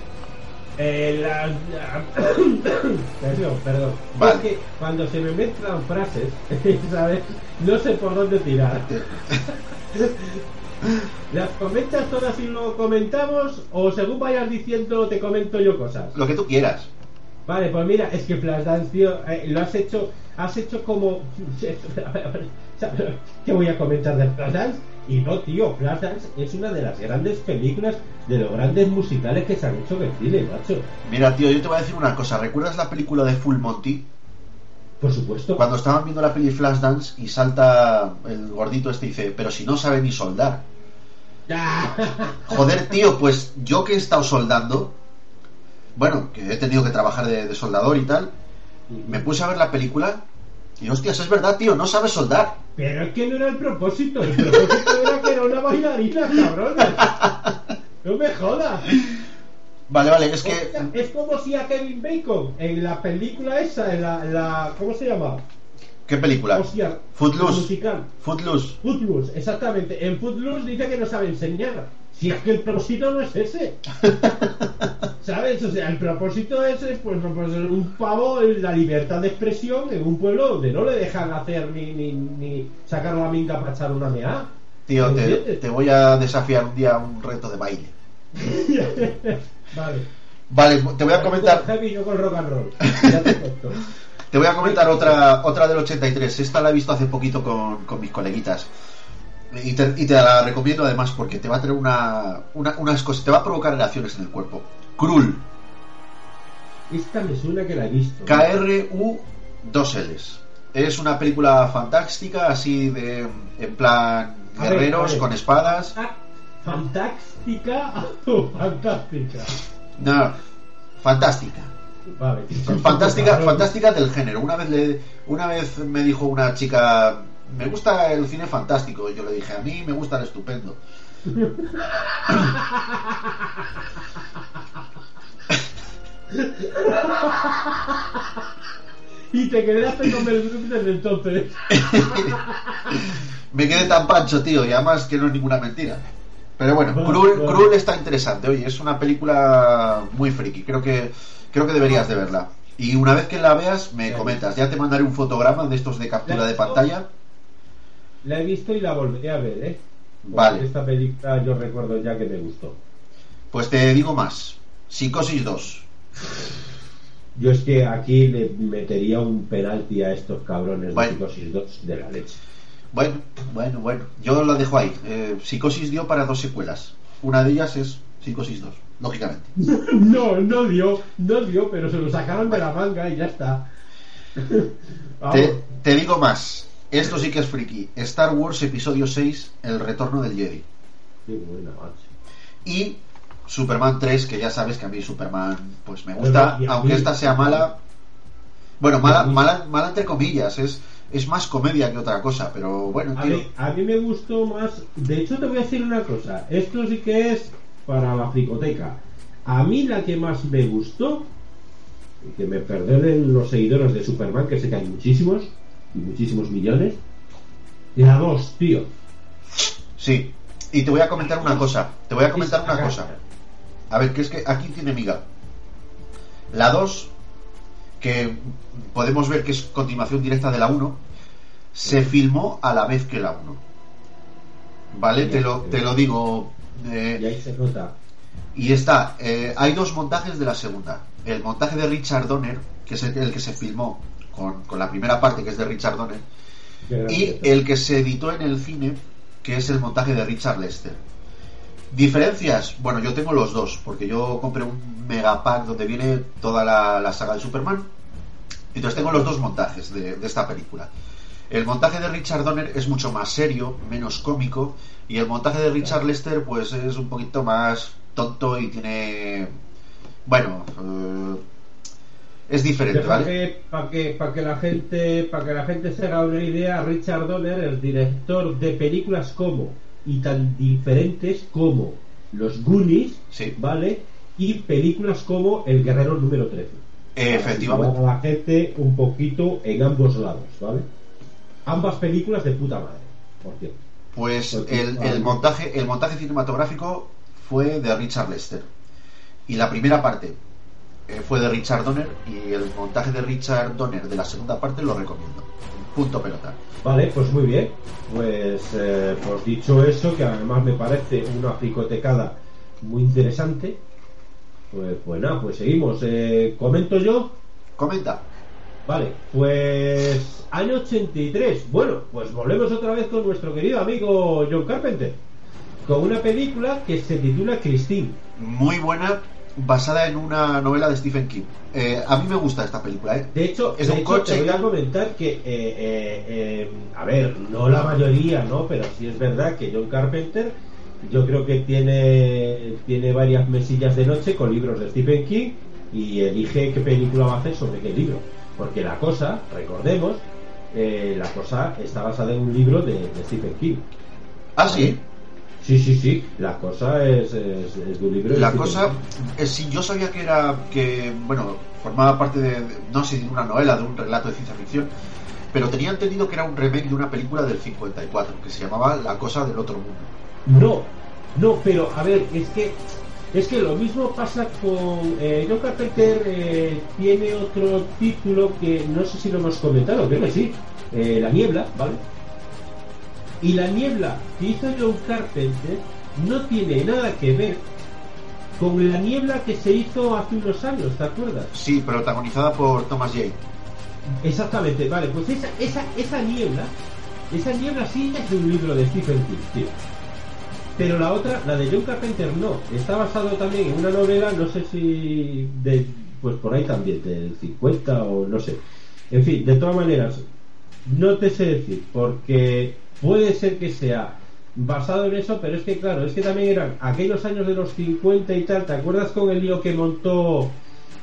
Eh, la- [COUGHS] perdón, perdón. Vale. Es que cuando se me mezclan frases, [LAUGHS] ¿sabes? No sé por dónde tirar. [LAUGHS] ¿Las comentas todas y lo comentamos? ¿O según vayas diciendo te comento yo cosas? Lo que tú quieras. Vale, pues mira, es que Flashdance, tío, eh, lo has hecho, has hecho como... [LAUGHS] ¿Qué voy a comentar de Flashdance? Y no, tío, Flashdance es una de las grandes películas, de los grandes musicales que se han hecho en cine, macho. Mira, tío, yo te voy a decir una cosa. ¿Recuerdas la película de Full Monty? Por supuesto. Cuando estaban viendo la peli Flashdance y salta el gordito este y dice, pero si no sabe ni soldar. [LAUGHS] Joder, tío, pues yo que he estado soldando, bueno, que he tenido que trabajar de, de soldador y tal, me puse a ver la película y hostias, es verdad, tío, no sabes soldar. Pero es que no era el propósito, el propósito [LAUGHS] era que era una bailarina, cabrón. No me jodas. Vale, vale, es que... Es como si a Kevin Bacon en la película esa, en la, en la ¿cómo se llama? ¿Qué película? Hostia, Footloose. musical. Footloose. Footloose, exactamente. En Footloose dice que no sabe enseñar. Si es que el propósito no es ese. [LAUGHS] ¿Sabes? O sea, el propósito es eh, pues, pues, un pavo en la libertad de expresión en un pueblo donde no le dejan hacer ni, ni, ni sacar la minga para echar una mea. Tío, ¿Me te, te voy a desafiar un día a un reto de baile. [LAUGHS] vale. Vale, te voy a comentar... Con heavy, no con rock and roll. Ya te. [LAUGHS] Te voy a comentar otra otra del 83. Esta la he visto hace poquito con, con mis coleguitas. Y te, y te la recomiendo además porque te va a tener una, una- unas cosas, te va a provocar reacciones en el cuerpo. Krul. Esta me suena que la he visto. KRU 2Ls. Es una película fantástica, así de. en plan. A guerreros ver. con espadas. Fantástica o [LAUGHS] fantástica. No, fantástica. Vale. Fantástica, [LAUGHS] fantástica del género. Una vez le, una vez me dijo una chica, me gusta el cine fantástico. Y yo le dije, a mí me gusta el estupendo. Y te quedaste con Mel Brooks desde entonces. [LAUGHS] Me quedé tan pancho, tío, y además que no es ninguna mentira. Pero bueno, Vale, Cruel. Cruel está interesante. Oye, es una película muy friki. Creo que creo que deberías de verla. Y una vez que la veas, me Sí. comentas. Ya te mandaré un fotograma de estos de captura de pantalla. La he visto y la volveré a ver, ¿eh? Porque Vale. Esta película yo recuerdo ya que me gustó. Pues te digo más. Psicosis 2. Yo es que aquí le metería un penalti a estos cabrones Bueno. de Psicosis 2 de la leche. Bueno, bueno, bueno. Yo lo dejo ahí. Eh, Psicosis dio para dos secuelas. Una de ellas es Psicosis 2, lógicamente. [LAUGHS] No, no dio, no dio, pero se lo sacaron de la manga y ya está. Te, te digo más. Esto sí que es friki. Star Wars Episodio 6, El Retorno del Jedi. Qué buena, macho. Y Superman 3, que ya sabes que a mí Superman pues me gusta, Pero, aunque mí- esta sea mala. Bueno, mala, mala, mala entre comillas, es, es más comedia que otra cosa, pero bueno, A mí, a mí me gustó más. De hecho, te voy a decir una cosa. Esto sí que es para la fricoteca. A mí la que más me gustó, y que me perdonen los seguidores de Superman, que sé que hay muchísimos, muchísimos millones, la 2, tío. Sí. Y te voy a comentar una cosa. Te voy a comentar una cosa. A ver, que es que aquí tiene miga. La 2, que podemos ver que es continuación directa de la 1, se filmó a la vez que la 1. ¿vale? Te lo, te lo digo. eh, Y ahí se nota. y está, eh, hay dos montajes de la segunda. El montaje de Richard Donner, que es el, el que se filmó con, con la primera parte, que es de Richard Donner, y el que se editó en el cine, que es el montaje de Richard Lester. Diferencias, bueno, yo tengo los dos, porque yo compré un megapack donde viene toda la, la saga de Superman. Entonces tengo los dos montajes de, de esta película. El montaje de Richard Donner es mucho más serio, menos cómico, y el montaje de Richard Lester, pues es un poquito más tonto y tiene. Bueno, eh, es diferente, ¿vale? que, para que, para que la gente, para que la gente se haga una idea, Richard Donner es director de películas como y tan diferentes como Los Goonies, Sí. ¿vale? Y películas como El Guerrero número 13. Efectivamente. Para la gente un poquito en ambos lados, ¿vale? Ambas películas de puta madre, por cierto. Pues Porque, el, el montaje el montaje cinematográfico fue de Richard Lester y la primera parte eh, fue de Richard Donner y el montaje de Richard Donner de la segunda parte lo recomiendo punto pelota Vale, pues muy bien. Pues, eh, pues dicho eso, que además me parece una picotecada muy interesante, pues, pues nada, pues seguimos. Eh, ¿Comento yo? comenta Vale, pues año 83. Bueno, pues volvemos otra vez con nuestro querido amigo John Carpenter, con una película que se titula Christine. muy buena basada en una novela de Stephen King Eh, a mí me gusta esta película ¿eh? De hecho, Es de un hecho, coche te voy a comentar que, eh, eh, eh, a ver, no la mayoría, ¿no? Pero sí es verdad que John Carpenter, yo creo que tiene, tiene varias mesillas de noche con libros de Stephen King y elige qué película va a hacer sobre qué libro. Porque la cosa, recordemos, eh, la cosa está basada en un libro de, de Stephen King. ah sí Sí, sí, sí, la cosa es, es, es de un libro la cosa es si yo sabía que era que bueno formaba parte de, de- no sé de una novela de un relato de ciencia ficción pero tenía entendido que era un remake de una película del 54 que se llamaba La cosa del otro mundo No, no, pero a ver, es que es que lo mismo pasa con eh, John Carpenter eh, tiene otro título que no sé si lo hemos comentado, creo que sí, eh, La niebla, ¿vale? Y la niebla que hizo John Carpenter no tiene nada que ver con la niebla que se hizo hace unos años, ¿te acuerdas? Sí, protagonizada por Thomas Jane. Exactamente, vale, pues esa, esa, esa niebla, esa niebla sí es de un libro de Stephen King, tío. Pero la otra, la de John Carpenter, no. Está basado también en una novela, no sé si de, pues por ahí también, del 50 o no sé. En fin, de todas maneras, no te sé decir, porque puede ser que sea basado en eso, pero es que claro, es que también eran aquellos años de los 50 y tal. ¿Te acuerdas con el lío que montó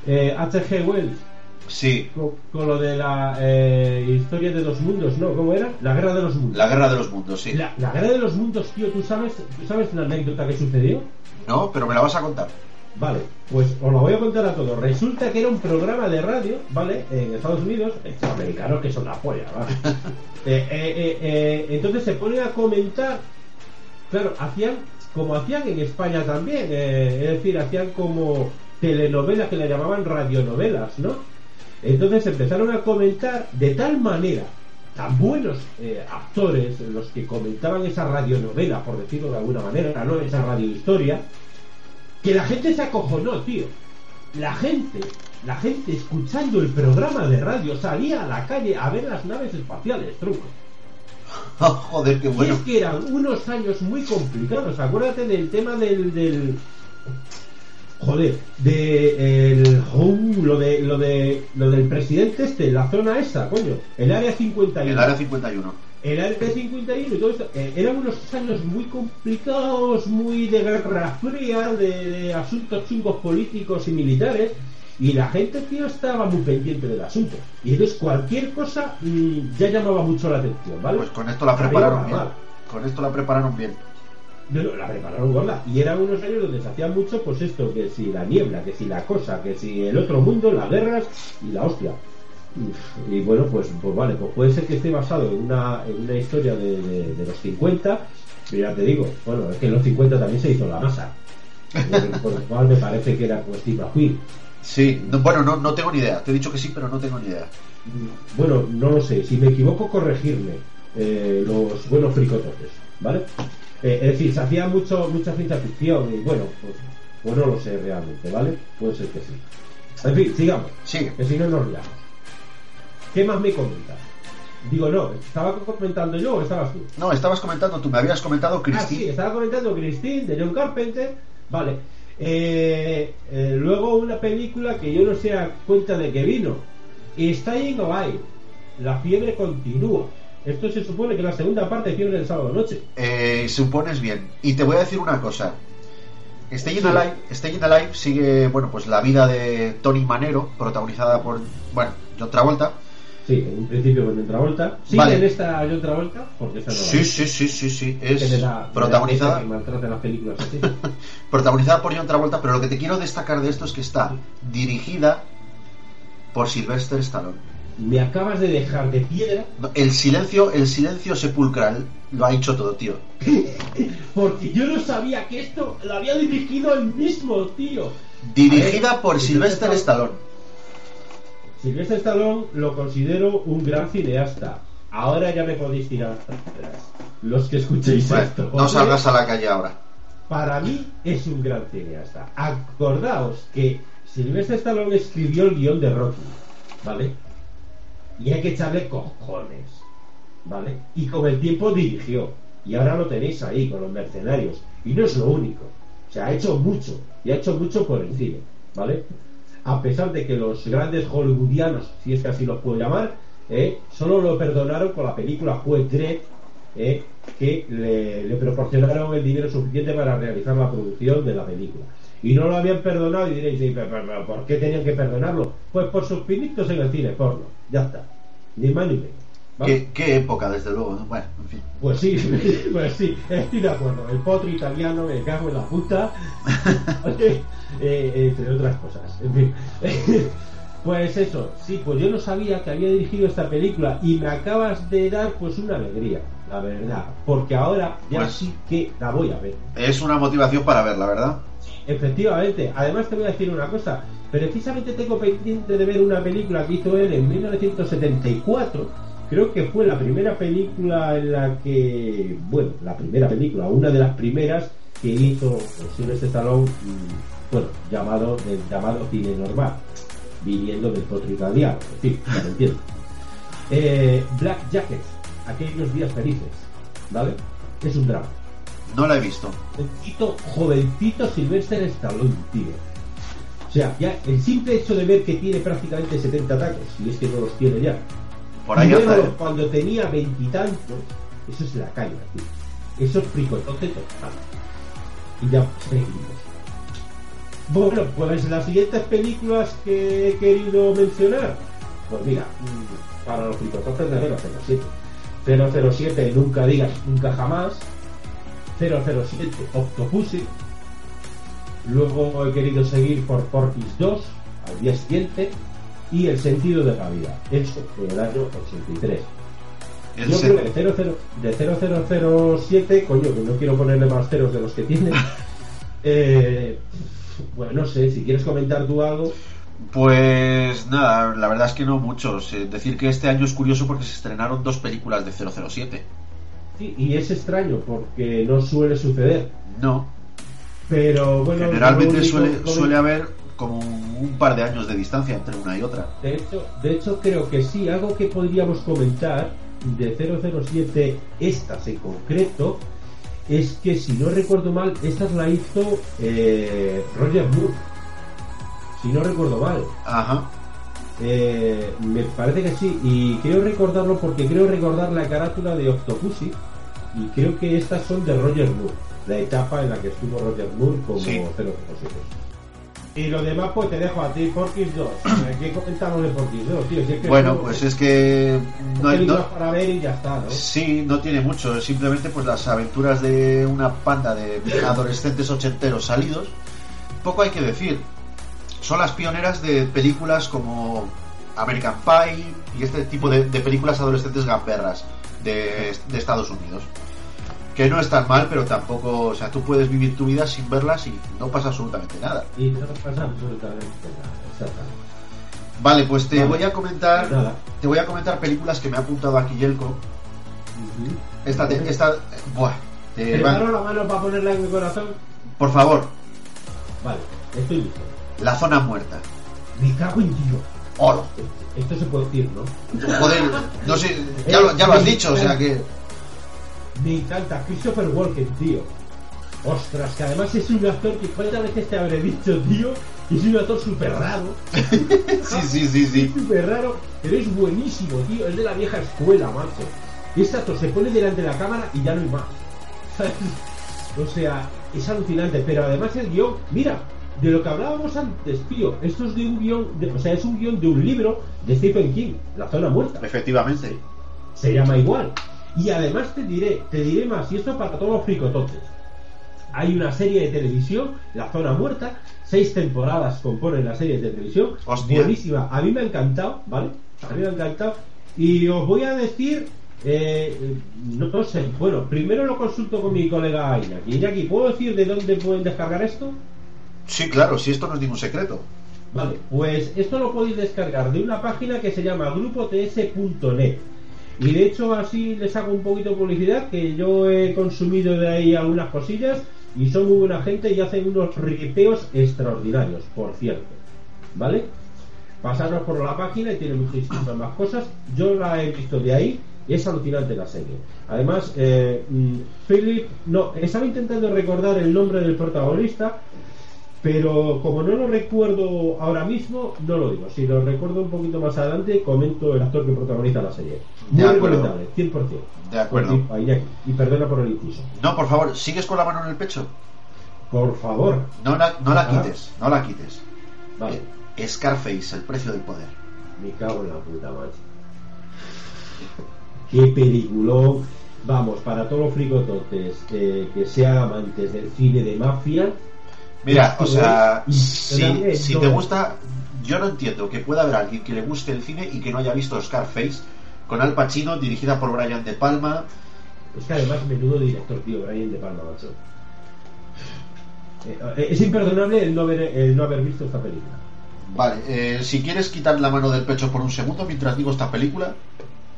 eh, H.G. Wells? Sí, con, con lo de la eh, historia de dos mundos, ¿no? ¿Cómo era? La guerra de los mundos. La guerra de los mundos, sí. La, la guerra de los mundos, tío, ¿tú sabes, ¿tú sabes la anécdota que sucedió? No, pero me la vas a contar. Vale, pues os lo voy a contar a todos. Resulta que era un programa de radio, ¿vale? En Estados Unidos, estos americanos que son la polla, ¿vale? [LAUGHS] Eh, eh, eh, entonces se ponen a comentar, claro, hacían como hacían en España también, es decir, hacían como telenovelas que le llamaban radionovelas, ¿no? Entonces empezaron a comentar de tal manera, tan buenos actores los que comentaban esa radionovela, por decirlo de alguna manera, ¿no? Esa radiohistoria, que la gente se acojonó, tío. La gente, la gente escuchando el programa de radio salía a la calle a ver las naves espaciales, truco. Joder, qué Y bueno. es que eran unos años muy complicados. Acuérdate del tema del. del joder, de el, uh, lo de lo de lo del presidente este, la zona esa, coño, el área 51. El área 51. El área 51 y todo esto, eh, eran unos años muy complicados, muy de guerra fría, de, de asuntos chungos políticos y militares, y la gente, tío, estaba muy pendiente del asunto. Y entonces cualquier cosa mm, ya llamaba mucho la atención, ¿vale? Pues con esto la prepararon bien. Con esto la prepararon bien. No, no, la prepararon gorda. Y eran unos años donde se hacía mucho, pues esto, que si la niebla, que si la cosa, que si el otro mundo, las guerras y la hostia. Y bueno, pues, pues vale, pues puede ser que esté basado en una, en una historia de, de- de los 50, pero ya te digo, bueno, es que en los 50 también se hizo la masa. [LAUGHS] Por lo cual me parece que era pues Steve McQueen. Sí, no, bueno, no, no tengo ni idea. Te he dicho que sí, pero no tengo ni idea. Bueno, no lo sé, si me equivoco, corregirme. eh, los buenos fricototes, ¿vale? Eh, es decir, se hacía mucho, mucha ciencia ficción y bueno, pues, pues no lo sé realmente, ¿vale? Puede ser que sí. En fin, sigamos. Sigue. Que si no nos liamos. ¿Qué más me comentas? Digo, no, ¿estaba comentando yo o estabas tú? No, estabas comentando, tú me habías comentado Ah, sí, Christine. estaba comentando Christine de John Carpenter. Vale. Eh, eh, luego una película que yo no sé a cuenta de que vino. Staying Alive. La fiebre continúa. Esto se supone que la segunda parte de Fiebre del sábado noche. Eh, supones bien. Y te voy a decir una cosa. Staying Sí. Alive, Staying Alive sigue, bueno, pues la vida de Tony Manero, protagonizada por, bueno, John Travolta. Sí, en un principio con John Travolta. ¿Sigue Vale. en esta John Travolta? Porque esta no la Sí, sí, sí, sí, sí. Es le protagonizada, maltrata las películas así. [LAUGHS] protagonizada por John Travolta, pero lo que te quiero destacar de esto es que está dirigida por Sylvester Stallone. Me acabas de dejar de piedra El silencio, el silencio sepulcral lo ha hecho todo, tío. [LAUGHS] porque yo no sabía que esto lo había dirigido él mismo, tío. Dirigida ver, por Sylvester Stallone. Sylvester Stallone lo considero un gran cineasta. Ahora ya me podéis tirar atrás. Los que escuchéis Bueno, esto. no salgas a la calle ahora. Para mí es un gran cineasta. Acordaos que Sylvester Stallone escribió el guion de Rocky, ¿vale? Y hay que echarle cojones, ¿vale? Y con el tiempo dirigió. Y ahora lo tenéis ahí con los mercenarios. Y no es lo único. O sea, ha hecho mucho. Y ha hecho mucho por el cine, ¿vale? A pesar de que los grandes hollywoodianos, si es que así los puedo llamar, ¿eh? solo lo perdonaron con la película Juez Dredd, ¿eh? que le, le proporcionaron el dinero suficiente para realizar la producción de la película. Y no lo habían perdonado y diréis, "Sí, pero, pero, pero, ¿por qué tenían que perdonarlo? Pues por sus pinitos en el cine porno. Ya está. Ni más ni menos. ¿Qué, qué época, desde luego. ¿no? Bueno, en fin. Pues sí, [LAUGHS] pues sí, estoy de acuerdo. El potro italiano me cago en la puta. [LAUGHS] Eh, entre otras cosas. En fin. [LAUGHS] Pues eso, sí, pues yo no sabía que había dirigido esta película y me acabas de dar pues una alegría, la verdad. Porque ahora ya Pues- sí que la voy a ver. Es una motivación para verla, ¿verdad? Efectivamente, además te voy a decir una cosa. Precisamente tengo pendiente de ver una película que hizo él en 1974. Creo que fue la primera película en la que, bueno, la primera película, una de las primeras que hizo Sylvester Stallone, mm, bueno, llamado llamado cine normal, viniendo del potro italiano, en fin, ya lo entiendo. Eh, Black Jacket, aquellos días felices, ¿vale? Es un drama. No la he visto. Jovencito, jovencito Sylvester Stallone, tío. O sea, ya el simple hecho de ver que tiene prácticamente 70 tacos, y es que no los tiene ya. Por cuando tenía veintitantos, eso es la caña, tío. Eso es fricotote total. Y ya seguimos. Bueno, pues las siguientes películas que he querido mencionar, pues mira, mm, para los fricototes de 007. 007, nunca digas nunca jamás. 007, Octopussy. Luego he querido seguir por Porky's 2, al día siguiente. Y El sentido de la vida, eso en el año 83. El Yo creo que 00 de 0007, coño, que no quiero ponerle más ceros de los que tiene. [LAUGHS] eh, bueno, no sé, si quieres comentar tú algo. Pues nada, la verdad es que no muchos. Decir que este año es curioso porque se estrenaron dos películas de 007. Sí, y es extraño porque no suele suceder. No, Pero bueno, generalmente único- suele, suele haber como un par de años de distancia entre una y otra. De hecho, de hecho, creo que sí, algo que podríamos comentar de 007, estas en concreto, es que si no recuerdo mal, estas la hizo eh, Roger Moore. Si no recuerdo mal. Ajá. Eh, me parece que sí, y creo recordarlo porque creo recordar la carátula de Octopussy, y creo que estas son de Roger Moore, la etapa en la que estuvo Roger Moore como Sí. 007. Y lo demás, pues te dejo a ti, Porky's 2. ¿Qué comentamos de Porky's 2, tío? Si es que Bueno, pues es que no hay, no- para ver y ya está, ¿no? sí, no tiene mucho. Simplemente pues las aventuras de una panda de adolescentes ochenteros salidos. Poco hay que decir. Son las pioneras de películas como American Pie y este tipo de, de películas adolescentes gamberras de, de Estados Unidos. Que no están mal, pero tampoco, o sea, tú puedes vivir tu vida sin verlas y no pasa absolutamente nada. Y no pasa absolutamente nada, exactamente. Vale, pues te Vale. voy a comentar, Nada. te voy a comentar películas que me ha apuntado aquí Yelko. Esta, te- esta, buah, ¿Preparo vale. la mano para ponerla en mi corazón? Por favor, Vale, estoy listo. la zona muerta. Me cago en Dios. Hola. Esto se puede decir, ¿no? Joder, no sé, ya lo, ya lo has dicho, o sea que. Me encanta Christopher Walken, tío. Ostras, que además es un actor que cuántas veces te habré dicho, tío, que es un actor súper raro, [LAUGHS] Sí, sí, sí, sí. súper raro, pero es buenísimo, tío, es de la vieja escuela, macho. Este actor se pone delante de la cámara y ya no hay más. ¿Sabes? [LAUGHS] O sea, es alucinante, pero además el guion, mira, de lo que hablábamos antes, tío, esto es de un guion, de- o sea, es un guion de un libro de Stephen King, La Zona Muerta. Efectivamente. se llama igual. Y además te diré, te diré más, y esto para todos los fricototes. Hay una serie de televisión, La Zona Muerta, seis temporadas componen la serie de televisión, Hostia. buenísima, a mí me ha encantado, ¿vale? A mí me ha encantado. Y os voy a decir, eh, no, no sé, bueno, primero lo consulto con mi colega Iñaki. Iñaki, ¿puedo decir de dónde pueden descargar esto? Sí, claro, si esto no es ningún secreto. Vale, pues esto lo podéis descargar de una página que se llama grupots.net. Y de hecho así les hago un poquito de publicidad, que yo he consumido de ahí algunas cosillas y son muy buena gente y hacen unos ripeos extraordinarios, por cierto. ¿Vale? Pasaros por la página y tienen muchísimas más cosas. Yo la he visto de ahí, es alucinante la serie. Además, eh, mm, Philip, no, estaba intentando recordar el nombre del protagonista, pero como no lo recuerdo ahora mismo, no lo digo. Si lo recuerdo un poquito más adelante, comento el actor que protagoniza la serie. Muy De acuerdo. recomendable, 100%. De acuerdo. Iñaki, Y perdona por el inciso. No, por favor, ¿sigues con la mano en el pecho? Por favor. No la, no la Ah. quites, no la quites. Vale. Eh, Scarface, el precio del poder. Me cago en la puta, macho. Qué peliculón. Vamos, para todos los fricototes eh, que sean amantes del cine de mafia. Mira, o sea, si, te gusta, yo no entiendo que pueda haber alguien que le guste el cine y que no haya visto Scarface con Al Pacino, dirigida por Brian De Palma. Es que además, menudo director, tío, Brian De Palma, macho. Eh, eh, es imperdonable el no, haber, el no haber visto esta película. Vale, eh, si quieres quitar la mano del pecho por un segundo mientras digo esta película,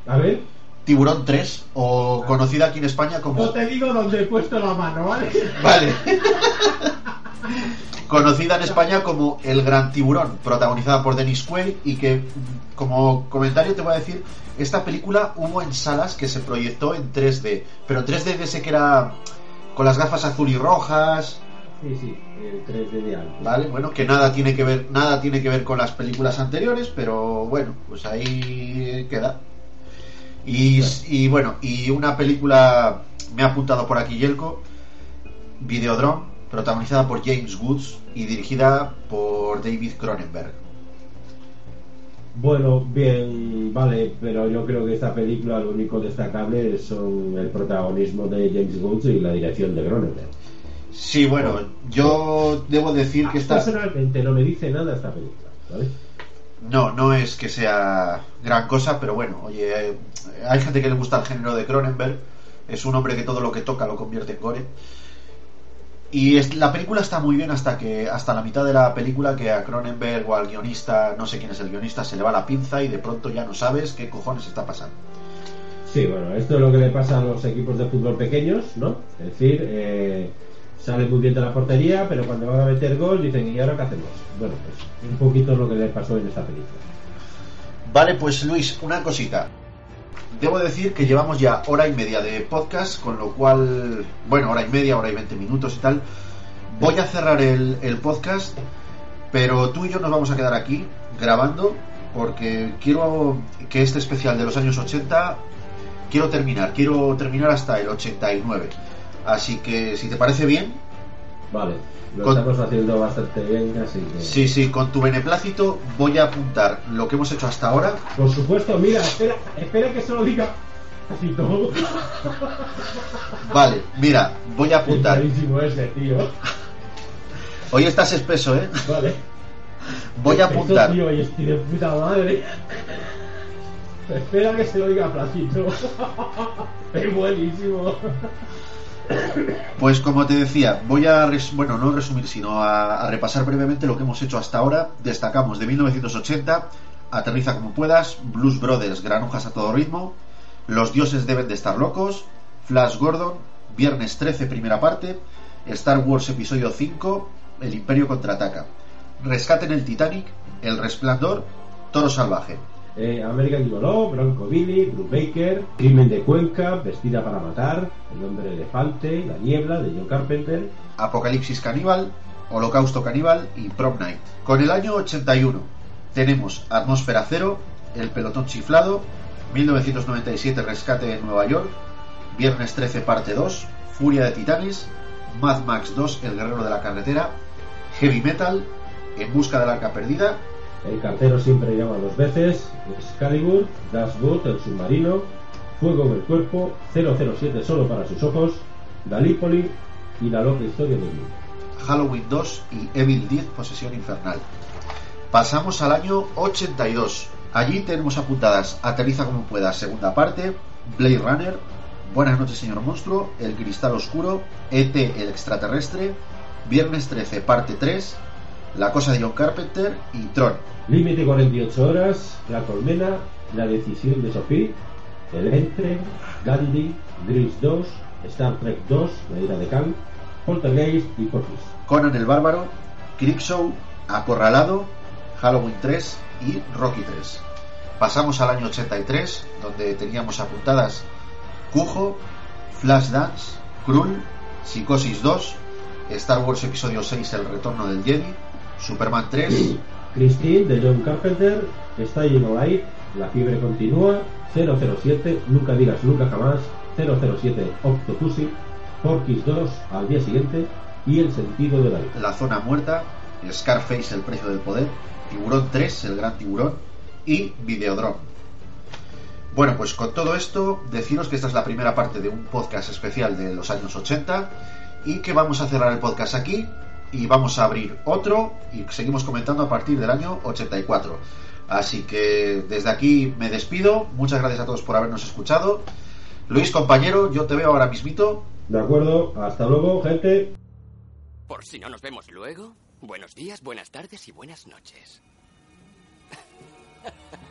A ver, Tiburón 3, o conocida aquí en España como... no te digo dónde he puesto la mano, ¿vale? Vale. [LAUGHS] Conocida en España como El Gran Tiburón, protagonizada por Dennis Quaid y que, como comentario te voy a decir, esta película hubo en salas que se proyectó en 3D, pero 3D de ese que era con las gafas azul y rojas, Sí, sí, el 3D de alto. ¿vale? Bueno, que nada tiene que ver, nada tiene que ver con las películas anteriores, pero bueno, pues ahí queda. Y, y bueno, y una película me ha apuntado por aquí Yelko, Videodrome, protagonizada por James Woods y dirigida por David Cronenberg. Bueno, bien, vale, pero yo creo que esta película lo único destacable son el protagonismo de James Woods y la dirección de Cronenberg. Sí, bueno, yo debo decir que esta Personalmente no me dice nada esta película, ¿vale? No, no es que sea gran cosa, pero bueno, oye, eh, hay gente que le gusta el género de Cronenberg, es un hombre que todo lo que toca lo convierte en gore. Y es- la película está muy bien hasta que hasta la mitad de la película que a Cronenberg o al guionista, no sé quién es el guionista, se le va la pinza y de pronto ya no sabes qué cojones está pasando. Sí, bueno, esto es lo que le pasa a los equipos de fútbol pequeños, ¿no? Es decir, eh, sale muy bien de la portería, pero cuando van a meter gol dicen, ¿y ahora qué hacemos? Bueno, pues un poquito lo que le pasó en esta película. Vale, pues Luis, una cosita. Debo decir que llevamos ya hora y media de podcast, con lo cual, bueno, hora y media, hora y veinte minutos y tal. Voy a cerrar el, el podcast, pero tú y yo nos vamos a quedar aquí grabando, porque quiero que este especial de los años 80, quiero terminar, quiero terminar hasta el 89. Así que, si te parece bien, Vale, lo Con- estamos haciendo bastante bien, así que... sí, sí, con tu beneplácito voy a apuntar lo que hemos hecho hasta ahora. Por supuesto, mira, espera, espera que se lo diga casi todo. Vale, mira, voy a Es apuntar. clarísimo ese, tío. Hoy estás espeso, ¿eh? Vale. Voy a apuntar. tío, y estoy de puta madre. Espera que se lo diga Placito. [LAUGHS] es buenísimo. Pues como te decía, voy a, bueno, no resumir, sino a, a repasar brevemente lo que hemos hecho hasta ahora. Destacamos de 1980, Aterriza como puedas, Blues Brothers, Granujas a todo ritmo, Los dioses deben de estar locos, Flash Gordon, Viernes 13, primera parte. Star Wars Episodio 5, El Imperio contraataca. Rescate en el Titanic, El Resplandor, Toro Salvaje. Eh, American Gigolo, Bronco Billy, Bruce Baker, Crimen de Cuenca, Vestida para Matar, El Hombre Elefante, La Niebla de John Carpenter, Apocalipsis Caníbal, Holocausto Caníbal y Prom Night. Con el año 81 tenemos Atmósfera Cero, El Pelotón Chiflado, 1997 Rescate en Nueva York, Viernes 13 Parte 2, Furia de Titanes, Mad Max 2 El Guerrero de la Carretera, Heavy Metal, En Busca del Arca Perdida, El Cartero Siempre Llama Dos Veces, Excalibur, Dashwood, El Submarino, Fuego en el Cuerpo, 007 Solo para sus Ojos, Galípoli y La Loca Historia de Bill. Halloween 2 y Evil 10 Posesión Infernal. Pasamos al año 82. Allí tenemos apuntadas Aterriza como puedas, segunda parte, Blade Runner, Buenas noches señor monstruo, El Cristal Oscuro, ET el extraterrestre, Viernes 13 parte 3, La cosa de John Carpenter y Tron. Límite 48 horas, La Colmena, La Decisión de Sophie, El Entre, Gandhi, Gris 2, Star Trek 2, La Ira de Khan, Poltergeist y Portis. Conan el Bárbaro, Creepshow, Acorralado, Halloween 3 y Rocky 3. Pasamos al año 83, donde teníamos apuntadas Cujo, Flashdance, Krull, Psicosis 2, Star Wars Episodio 6 El Retorno del Jedi, Superman 3, Christine de John Carpenter, Staying Alive, La Fiebre Continúa, 007, Nunca Digas Nunca Jamás, 007 Octopussy, Porky's 2 al día siguiente y El Sentido de la Vida. La Zona Muerta, Scarface El Precio del Poder, Tiburón 3 El Gran Tiburón y Videodrome. Bueno, pues con todo esto, deciros que esta es la primera parte de un podcast especial de los años 80 y que vamos a cerrar el podcast aquí y vamos a abrir otro y seguimos comentando a partir del año 84. Así que desde aquí me despido. Muchas gracias a todos por habernos escuchado. Luis, compañero, yo te veo ahora mismito. De acuerdo, hasta luego, gente. Por si no nos vemos luego, buenos días, buenas tardes y buenas noches. [LAUGHS]